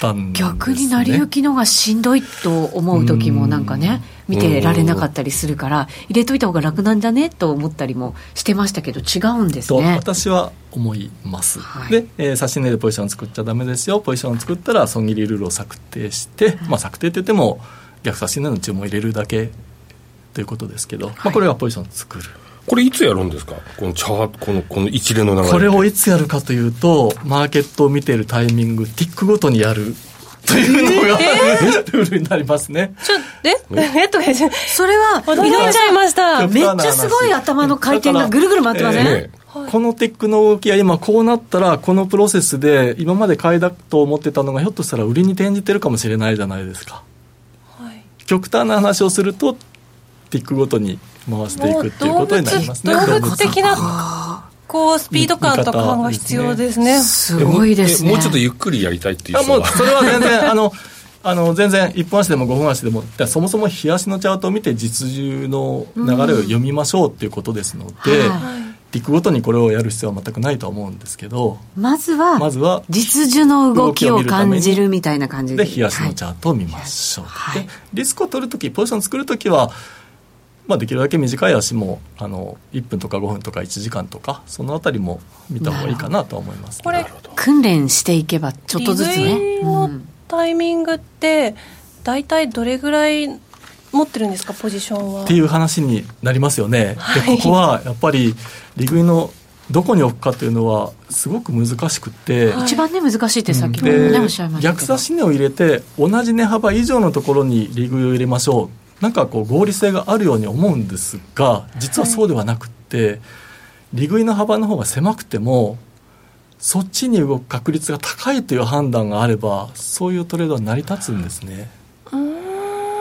たんです、ね、逆に成り行きのがしんどいと思う時もなんかね見てられなかったりするから入れといた方が楽なんじゃね？と思ったりもしてましたけど違うんですね。私は思います、はい、で、えー、指し値でポジション作っちゃダメですよ。ポジションを作ったら損切りルールを策定して、まあ、策定って言っても逆指し値の注文を入れるだけということですけど、はい、まあ、これがポジションを作る。これいつやるんですか？このチャーこのこの一連の流れこれをいつやるかというとマーケットを見ているタイミングティックごとにやる。というのが、えー、ルールになりますね。ちょ、え？えとかそれは、驚いちゃいました。めっちゃすごい頭の回転がぐるぐる回ってません、えー、このテックの動きは今こうなったらこのプロセスで今まで買いだと思ってたのがひょっとしたら売りに転じてるかもしれないじゃないですか、はい、極端な話をするとティックごとに回していくっていうことになりますね。動物的なこうスピード感と感が必要ですね。すごいですね。もうちょっとゆっくりやりたいっていうあもうそれは全然あのあの全然1分足でも5分足でもそもそも日足のチャートを見て実需の流れを読みましょうっていうことですので、うんはい。ティックごとにこれをやる必要は全くないと思うんですけどまずはまずは実需の動きを感じるみたいな感じで。で日足のチャートを見ましょう、はい、でリスクを取るときポジション作るときはまあ、できるだけ短い足もあの1分とか5分とか1時間とかそのあたりも見た方がいいかなと思います、これ訓練していけばちょっとずつね。タイミングって大体どれぐらい持ってるんですか？ポジションは。っていう話になりますよね、はい、でここはやっぱり利食いのどこに置くかというのはすごく難しくて、はい、一番ね難しいってさっきもね、おっしゃいました逆差し値を入れて同じ値幅以上のところに利食いを入れましょうなんかこう合理性があるように思うんですが実はそうではなくて、はい、利食いの幅の方が狭くてもそっちに動く確率が高いという判断があればそういうトレードは成り立つんですね。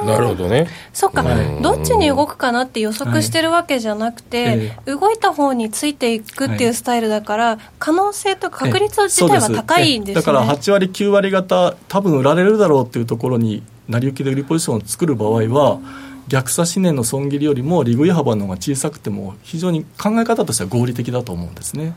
なるほどね。そっか、どっちに動くかなって予測してるわけじゃなくて、はい、動いた方についていくっていうスタイルだから、可能性と確率自体は高いんです、ね、だから8割9割方多分売られるだろうっていうところに成り行きで売りポジションを作る場合は、逆差し値の損切りよりも利食い幅の方が小さくても非常に考え方としては合理的だと思うんですね。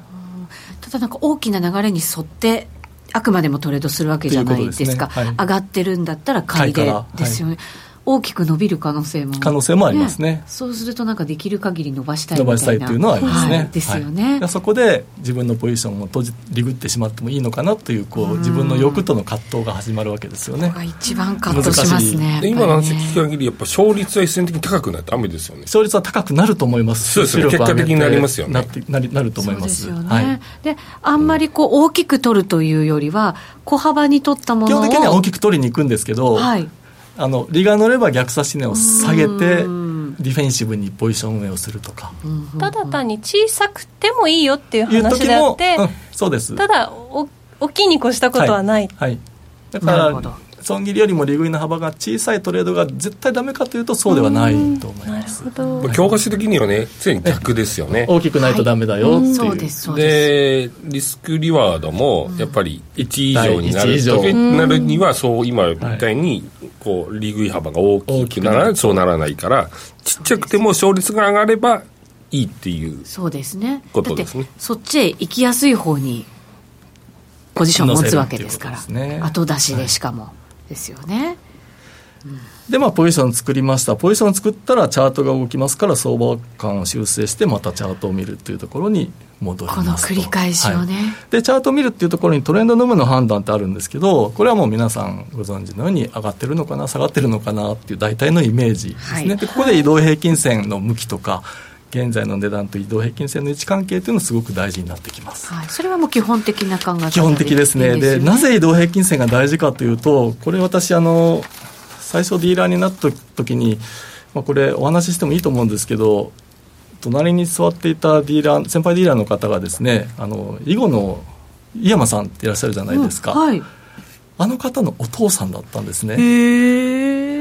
ただなんか大きな流れに沿ってあくまでもトレードするわけじゃないですか、ね。はい、上がってるんだったら買いでですよね、はい大きく伸びる可能性も。可能性もありますね、ね、そうするとなんかできる限り伸ばしたい伸ばしたいっていうのはありますね、はい、ですよね、はい、そこで自分のポジションを閉じリグってしまってもいいのかなというこう自分の欲との葛藤が始まるわけですよね。一番葛藤しますね今の話聞く限りやっぱ勝率は一斉的に高くないとダメですよね。勝率は高くなると思います。そうですね。結果的になりますよね。なってなりなると思います。で、ね。はい、であんまりこう大きく取るというよりは小幅に取ったものを基本的には大きく取りに行くんですけど、はい、あの利が乗れば逆差し値を下げてディフェンシブにポジション運営をするとか。ただ単に小さくてもいいよっていう話であって、うん、そうです。ただお大きいに越したことはない、はい、はい、だから損切りよりも利食いの幅が小さいトレードが絶対ダメかというとそうではないと思います。教科書的にはね常に逆ですよね。大きくないとダメだよっていう、そうですでリスクリワードもやっぱり1以上になる時なるにはそう今みたいにこう利食い幅が大きくならそうならないからちっちゃくても勝率が上がればいいっていうそうですね。ことですね。そっちへ行きやすい方にポジションを持つわけですから、ね、後出しでしかも、はいですよね。でまあポジション作りました。ポジション作ったらチャートが動きますから相場感を修正してまたチャートを見るというところに戻りますこの繰り返しをね、はい、でチャートを見るっていうところにトレンドの有無の判断ってあるんですけどこれはもう皆さんご存知のように上がってるのかな下がってるのかなっていう大体のイメージですね、はい、でここで移動平均線の向きとか現在の値段と移動平均線の位置関係というのはすごく大事になってきます、はい、それはもう基本的な考え方基本的ですね。で、ね、なぜ移動平均線が大事かというとこれ私あの最初ディーラーになった時に、まあ、これお話ししてもいいと思うんですけど隣に座っていたディーラー先輩ディーラーの方がですねあの囲碁の井山さんっていらっしゃるじゃないですか、うん。はい、あの方のお父さんだったんですね。へえ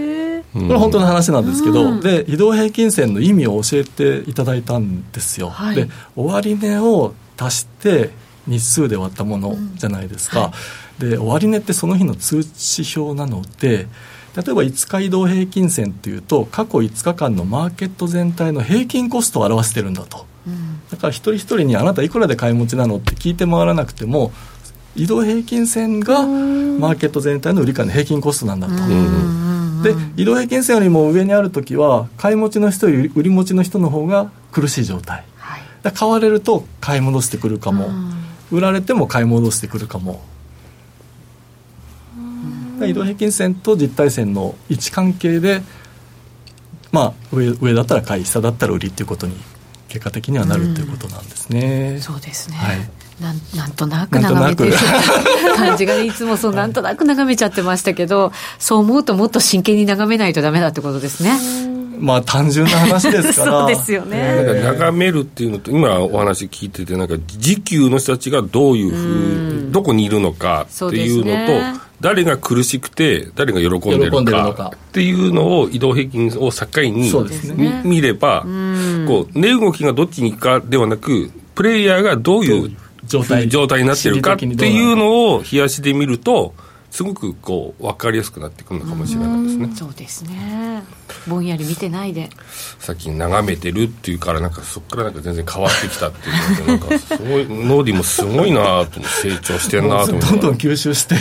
これは本当の話なんですけど、うん、で移動平均線の意味を教えていただいたんですよ、はい、で終値を足して日数で割ったものじゃないですか、うんはい、で終値ってその日の通知表なので例えば5日移動平均線というと過去5日間のマーケット全体の平均コストを表してるんだと、うん、だから一人一人にあなたいくらで買い持ちなのって聞いて回らなくても移動平均線がマーケット全体の売り買いの平均コストなんだと。で移動平均線よりも上にある時は買い持ちの人より売り持ちの人の方が苦しい状態、はい、買われると買い戻してくるかも。売られても買い戻してくるかも。移動平均線と実体線の位置関係で、まあ、上上だったら買い下だったら売りっていうことに結果的にはなるということなんですね。うそうですね、はいなんなんとなく眺めてる感じがいつもそうなんとなく眺めちゃってましたけどそう思うともっと真剣に眺めないとダメだってことですね。まあ単純な話ですからそうですよね、えー、眺めるっていうのと今お話聞いててなんか時給の人たちがどういうふうどこにいるのかっていうのと誰が苦しくて誰が喜んでるのかっていうのを移動平均を境に、ね、見ればこう値動きがどっちに行くかではなくプレイヤーがどういう状態状態になってるかっていうのを冷やしで見るとすごくこう分かりやすくなってくるのかもしれないですね。そうですね。ぼんやり見てないで。さっき眺めてるっていうからなんかそこからなんか全然変わってきたっていうのでなんかすごいノーディもすごいなと成長してんなと思って。どんどん吸収して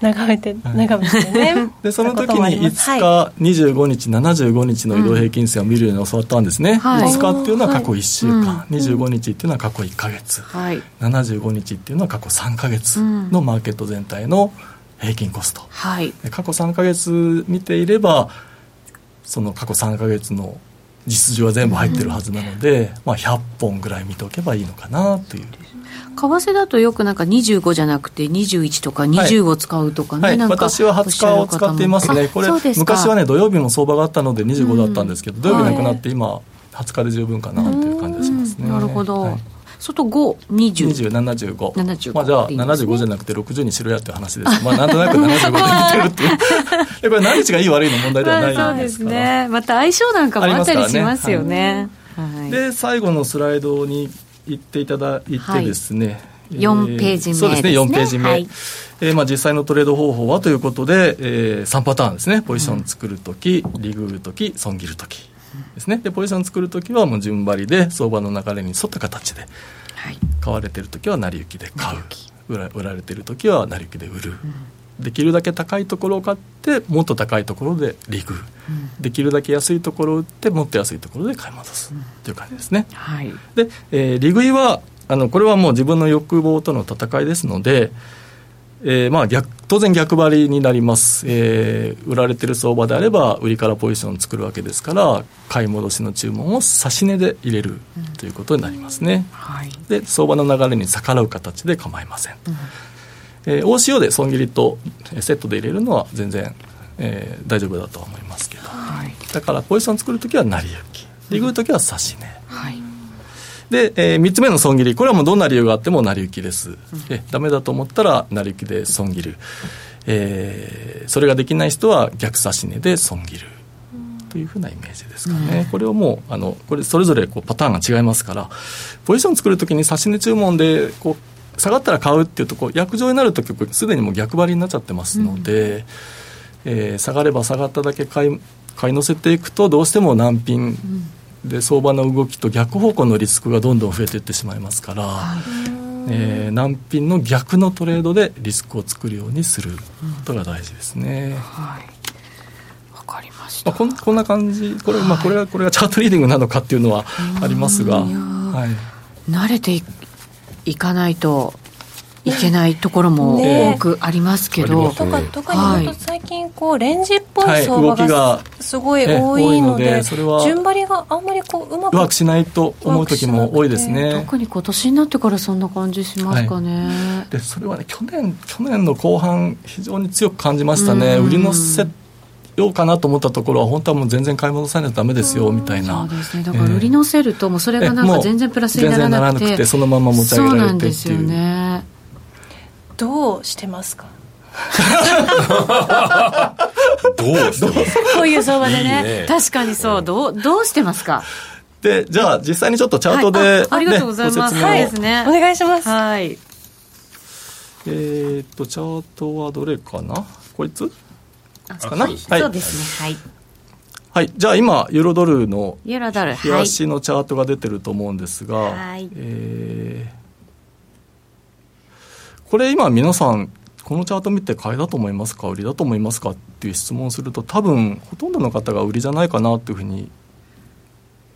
眺めて、眺めてね。でその時に5日、25日75日の移動平均線を見るように教わったんですね、はい、5日っていうのは過去1週間、はい、25日っていうのは過去1か月、はい、75日っていうのは過去3か月のマーケット全体の平均コスト、はい、過去3か月見ていればその過去3か月の実需は全部入ってるはずなので、うん、まあ、100本ぐらい見ておけばいいのかなという。為替だとよくなんか25じゃなくて21とか20を使うとかね、はい、はい、私は20日を使っていますね。これ昔はね土曜日の相場があったので25だったんですけど、うん、土曜日なくなって今20日で十分かなという感じがしますね。なるほど、はい外52075 75まあじゃあ75じゃなくて60にしろやって話です。まあなんとなく75で 見てるっていう。これ何日がいい悪いの問題ではないそうですね。また相性なんかもあったりしますよね、はい、で最後のスライドに言っていただいてですね、はい。4ページ目、ね、そうですね4ページ目、はい、えー、まあ、実際のトレード方法はということで、えー、3パターンですね。ポジション作るとき、うん、リグるとき損切るときですね。でポジション作るときはもう順張りで相場の流れに沿った形で、はい、買われてるときは成り行きで買う。売ら売られてるときは成り行きで売る、うん、できるだけ高いところを買ってもっと高いところでリグ、う。ん、できるだけ安いところを売ってもっと安いところで買い戻す、という感じですね、はい、で、えー、利食いはあのこれはもう自分の欲望との戦いですので、えーまあ逆、当然逆張りになります、えー、売られてる相場であれば売りからポジションを作るわけですから買い戻しの注文を指し値で入れるということになりますね、うんはい、で相場の流れに逆らう形で構いません、うん。えー、OCO で損切りとセットで入れるのは全然、えー、大丈夫だと思いますけど、はい、だからポジション作るときは成り行き。リグるときは指し値、はいで、えー、3つ目の損切り、これはもうどんな理由があっても成り行きです。うん、えダメだと思ったら成り行きで損切る。えー、それができない人は逆差し値で損切る。というふうなイメージですかね、うん、これをもうあのこれそれぞれこうパターンが違いますからポジション作るときに差し値注文でこう下がったら買うっていうとこう約定になるときすでにもう逆張りになっちゃってますので、うん、えー、下がれば下がっただけ買い買い乗せていくとどうしても難品で相場の動きと逆方向のリスクがどんどん増えていってしまいますから、はい、えー、難品の逆のトレードでリスクを作るようにすることが大事ですね。はい。かりました、まあ、こんこんな感じ。これ,、まあ、これはこれがチャートリーディングなのかっていうのはありますが、はい、慣れていかないといけないところも多くありますけど、ね、とか特に最近こうレンジっぽい。相場がすごい多いので,、それは順張りがあんまりこううまくうまくしないと思う時も多いですね。特に今年になってからそんな感じしますかね、はい、でそれはね去年去年の後半非常に強く感じましたね。売りのセットようかなと思ったところは本当はもう全然買い戻さないとダメですよみたいな。そうですね。だから売り乗せるともうそれがなんか全然プラスにならなくて,、そのまま持ち上げられてっていう。そうなんですよねどうしてますか？どうしてますか？こういう相場でね、ね、確かにそう。どうどうしてますか？でじゃあ実際にちょっとチャートで、はい、あありがとうございます、はいですね。お願いします。はい。えー、っとチャートはどれかな？こいつ？かな、はい、そうですね。はい。はい、じゃあ今ユーロドルのユーロドル。のチャートが出てると思うんですが、はい、えー、これ今皆さんこのチャート見て買いだと思いますか？売りだと思いますか？っていう質問をすると多分ほとんどの方が売りじゃないかなというふうに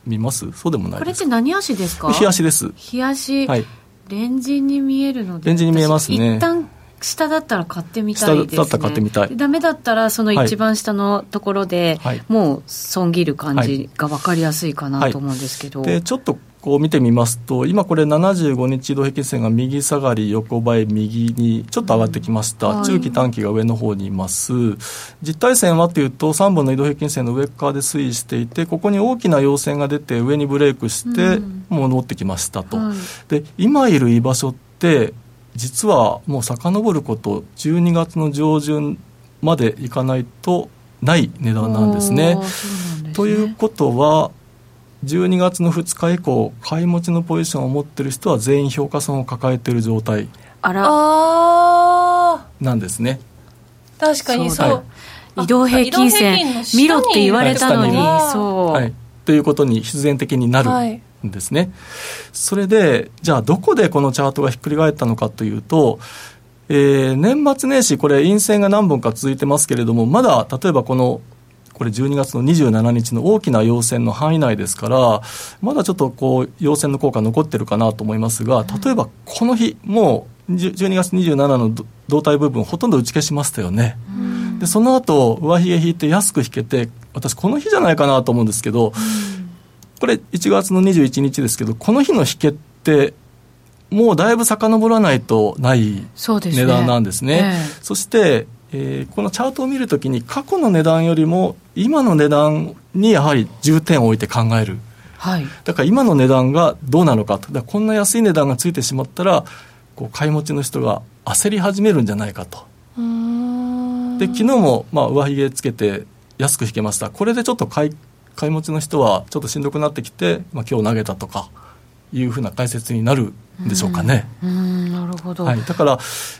見ます。そうでもないこれって何足ですか？日足です。日足、はい、レンジに見えるので。レンジに見えますね。一旦下だったら買ってみたいです、ね、下だったら買ってみたい。ダメだったらその一番下のところで、はい、もう損切る感じが分かりやすいかなと思うんですけど、はい、でちょっとこう見てみますと今これ75日移動平均線が右下がり横ばい右にちょっと上がってきました、うんはい、中期短期が上の方にいます。実体線はというと3本の移動平均線の上側で推移していてここに大きな陽線が出て上にブレイクして戻ってきましたと、うん、で今いる居場所って実はもう遡ること12月の上旬までいかないとない値段なんですね。すね。ということは12月の2日以降買い持ちのポジションを持ってる人は全員評価損を抱えている状態なんですね。確かにそう、移動平均線見ろって言われたのに、そう、はい、ということに必然的になる。はいですね。それで、じゃあどこでこのチャートがひっくり返ったのかというと、えー、年末年始、これ、陰線が何本か続いてますけれども、まだ例えばこの、これ12月の27日の大きな陽線の範囲内ですから、まだちょっとこう、陽線の効果残ってるかなと思いますが、例えばこの日、もう12月27の胴体部分、ほとんど打ち消しましたよね。で、その後、上髭引いて安く引けて、私この日じゃないかなと思うんですけど、これ1月の21日ですけど、この日の引けって、もうだいぶ遡らないとない値段なんですね。そ、ねえ。ー、そして、えー、このチャートを見るときに過去の値段よりも今の値段にやはり重点を置いて考える。はい、だから今の値段がどうなのかと。だこんな安い値段がついてしまったら、こう買い持ちの人が焦り始めるんじゃないかと。で昨日もまあ上髭つけて安く引けました。これでちょっと買い買い持ちの人はちょっとしんどくなってきて、まあ、今日投げたとかいうふうな解説になるんでしょうかね。うん、なるほど、はい、だから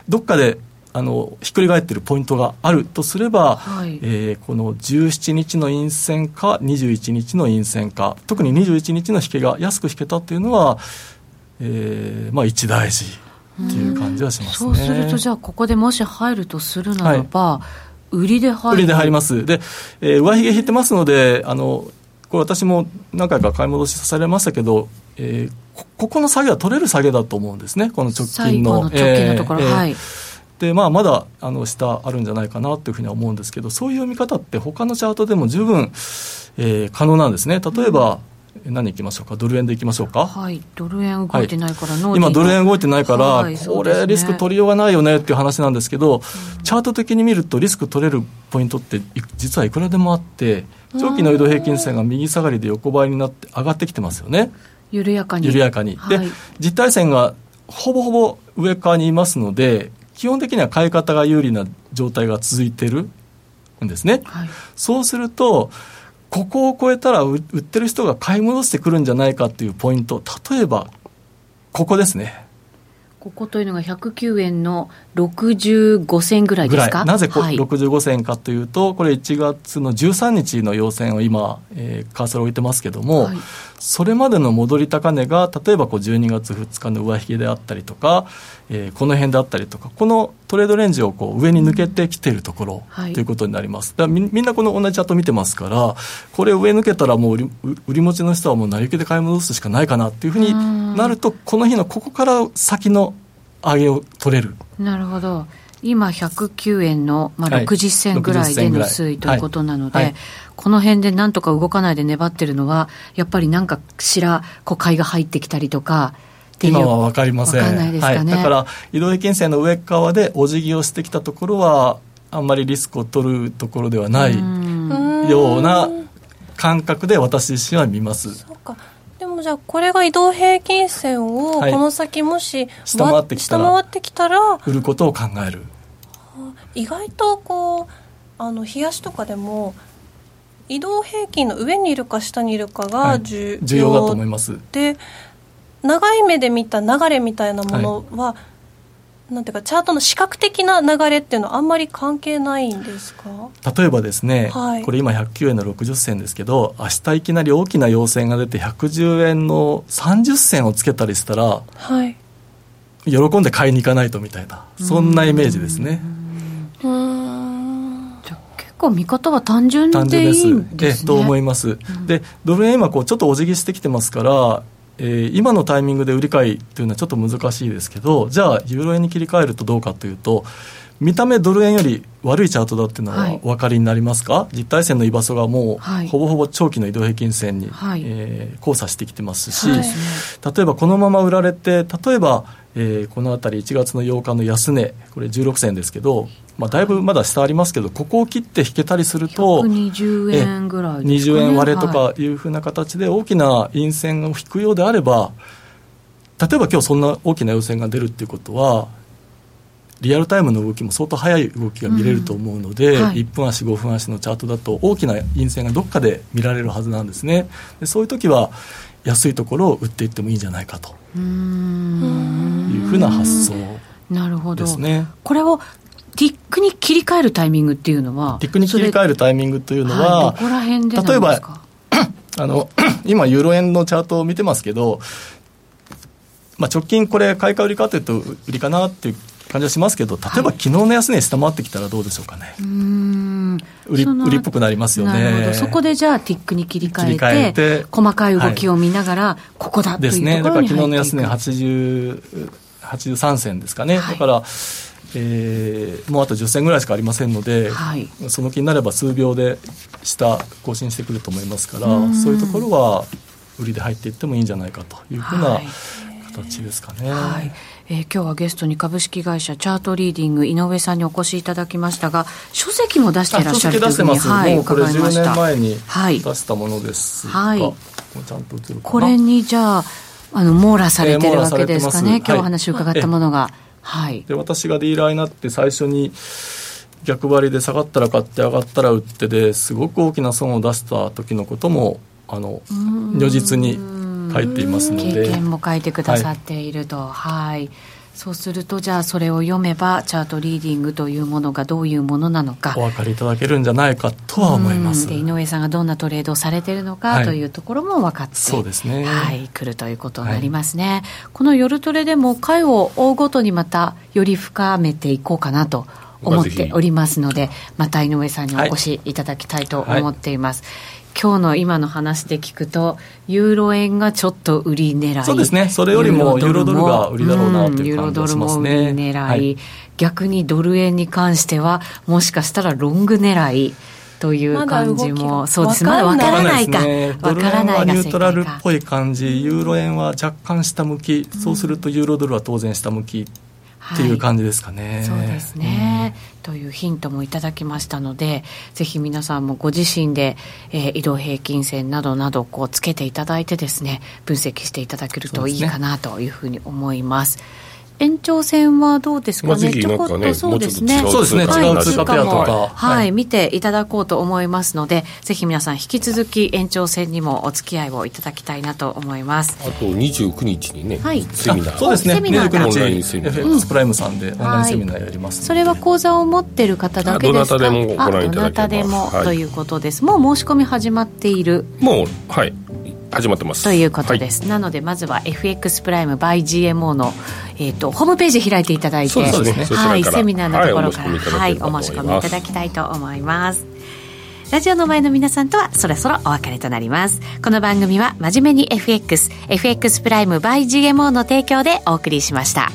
どっかであのひっくり返っているポイントがあるとすれば、はい、えー、この17日の陰線か21日の陰線か特に21日の引けが安く引けたっていうのは、えーまあ、一大事っていう感じはしますね。そうするとじゃあここでもし入るとするならば、はい売りで入売りで入ります。で、えー、上髭引いてますので、あの、これ私も何回か買い戻しされましたけど、えー、こここの下げは取れる下げだと思うんですね、この直近の。の直近のところ、えー、はい。でまあ、まだあの下あるんじゃないかなというふうには思うんですけどそういう見方って他のチャートでも十分、えー、可能なんですね。例えば、何いきましょうか？ドル円でいきましょうか？はい。ドル円動いてないから、はい、今ドル円動いてないから、はい、これリスク取りようがないよねっていう話なんですけど、うん、チャート的に見るとリスク取れるポイントって実はいくらでもあって長期の移動平均線が右下がりで横ばいになって上がってきてますよね。緩やかに。緩やかに、はい、で実体線がほぼほぼ上側にいますので基本的には買い方が有利な状態が続いてるんですね、はい、そうするとここを超えたら売ってる人が買い戻してくるんじゃないかっていうポイント。例えばここですね。ここというのが109円の65銭ぐらいですか？なぜこ、はい、65銭かというとこれ1月の13日の要線を今、えー、カーソル置いてますけども、はい、それまでの戻り高値が例えばこう12月2日の上引きであったりとか、えー、この辺であったりとかこのトレードレンジをこう上に抜けてきているところ、ということになります。だみみんなこの同じチャート見てますからこれ上抜けたらもう売り売り持ちの人はもう成り行きで買い戻すしかないかなっていうふうになるとこの日のここから先の上げを取れる。なるほど。今109円の、まあ、60銭ぐらい。での推移ということなので、はい。はい、この辺でなんとか動かないで粘ってるのはやっぱりなんかしらこう買いが入ってきたりとか今は分かりません、ね。はい、だから移動平均線の上側でお辞儀をしてきたところはあんまりリスクを取るところではないような感覚で私自身は見ます。そうか。でもじゃあこれが移動平均線をこの先もし、下回ってきたら下回ってきたら売ることを考える。意外とこうあの冷やしとかでも移動平均の上にいるか下にいるかが重要だと思います。で長い目で見た流れみたいなものは、はい、なんていうかチャートの視覚的な流れっていうのはあんまり関係ないんですか？例えばですね、はい、これ今109円の60銭ですけど明日いきなり大きな陽線が出て110円の30銭をつけたりしたら、はい、喜んで買いに行かないとみたいなそんなイメージですね。結構見方は単純でいいんですね。と思います。うん、でドル円今こうちょっとお辞儀してきてますからえー、今のタイミングで売り買いというのはちょっと難しいですけどじゃあユーロ円に切り替えるとどうかというと見た目ドル円より悪いチャートだっていうのはお分かりになりますか、はい、実体線の居場所がもう、ほぼほぼ長期の移動平均線に、はい、えー、交差してきてますし、はい、例えばこのまま売られて例えば、えー、この辺り1月の8日の安値これ16銭ですけどまあ、だいぶまだ下ありますけど、ここを切って引けたりすると、120円ぐらい、ね、20円割れとかい。うふうな形で、大きな陰線を引くようであれば、例えば今日そんな大きな陽線が出るっていうことは、リアルタイムの動きも相当速い動きが見れると思うので、うん。はい、1分足、5分足のチャートだと、大きな陰線がどっかで見られるはずなんですね。でそういう時は安いところを売っていってもいいんじゃないかと。いうふうな発想なるほど。これをティックに切り替えるタイミングっていうのはティックに切り替えるタイミングというのは、はい、どこら辺で例えば あの 今ユーロ円のチャートを見てますけど、まあ、直近これ買い替売りかというと売りかなっていう感じはしますけど例えば昨日の安値下回ってきたらどうでしょうかね、うん。売り売りっぽくなりますよね。そこでじゃあティックに切り替えて細かい動きを見ながら、ここだというところにですね。だから昨日の安値80 83銭ですかね、はい、だからえー、もうあと10銭ぐらいしかありませんので、はい、その気になれば数秒で下更新してくると思いますからそういうところは売りで入っていってもいいんじゃないかというふうな形ですかね。はい。えー、今日はゲストに株式会社チャートリーディング井上さんにお越しいただきましたが書籍も出していらっしゃるというふうに、はい、もうこれ10年前に出したものですはい、はい、これにじゃああの網羅されてるわけですかね、今日お話を伺ったものが。はい、で私がディーラーになって最初に逆張りで下がったら買って上がったら売ってですごく大きな損を出した時のこともあの如実に書いていますので。経験も書いてくださっていると。はい、はいそうするとじゃあそれを読めばチャートリーディングというものがどういうものなのか。お分かりいただけるんじゃないかとは思います。で井上さんがどんなトレードをされているのかというところも分かって、そうですね。はい来るということになりますね、はい、この夜トレでも回を追うごとにまたより深めていこうかなと思っておりますのでまた井上さんにお越しいただきたいと思っています、はい今日の今の話で聞くと、ユーロ円がちょっと売り狙い、そうですね、それよりもユーロドルが売りだろうなという感じがしますね。ユーロドルも売り狙い、はい、逆にドル円に関しては、もしかしたらロング狙い。という感じも、そうです。まだわからないか、わからないニュートラルっぽい感じ、ユーロ円は若干下向き、そうするとユーロドルは当然下向きっていう感じですかね。はい、そうですね、うん、というヒントもいただきましたのでぜひ皆さんもご自身で、えー、移動平均線などなどこうつけていただいてですね分析していただけるといいかなというふうに思います。延長戦はどうですかね、ちょこっとそうですね、そうですね、違う通貨ペアとか、はい、見ていただこうと思いますので、ぜひ皆さん、引き続き延長戦にもお付き合いをいただきたいなと思います。あと29日にね、はい、セミナー、そうですね、29日、オンラインセミナー、スプライムさんでオンラインセミナーやります、それは講座を持ってる方だけですか、どなたでもご覧いただけどなたでも、ということです、もう申し込み始まっている。もうはい始まってます。ということです、はい、なのでまずは FX プライム by GMO の、えーと、ホームページ開いていただいて、ね、はい、セミナーのところから、はい、お申し込みいただきたいと思います。ラジオの前の皆さんとはそろそろお別れとなります。この番組は真面目に FX FX プライム by GMO の提供でお送りしました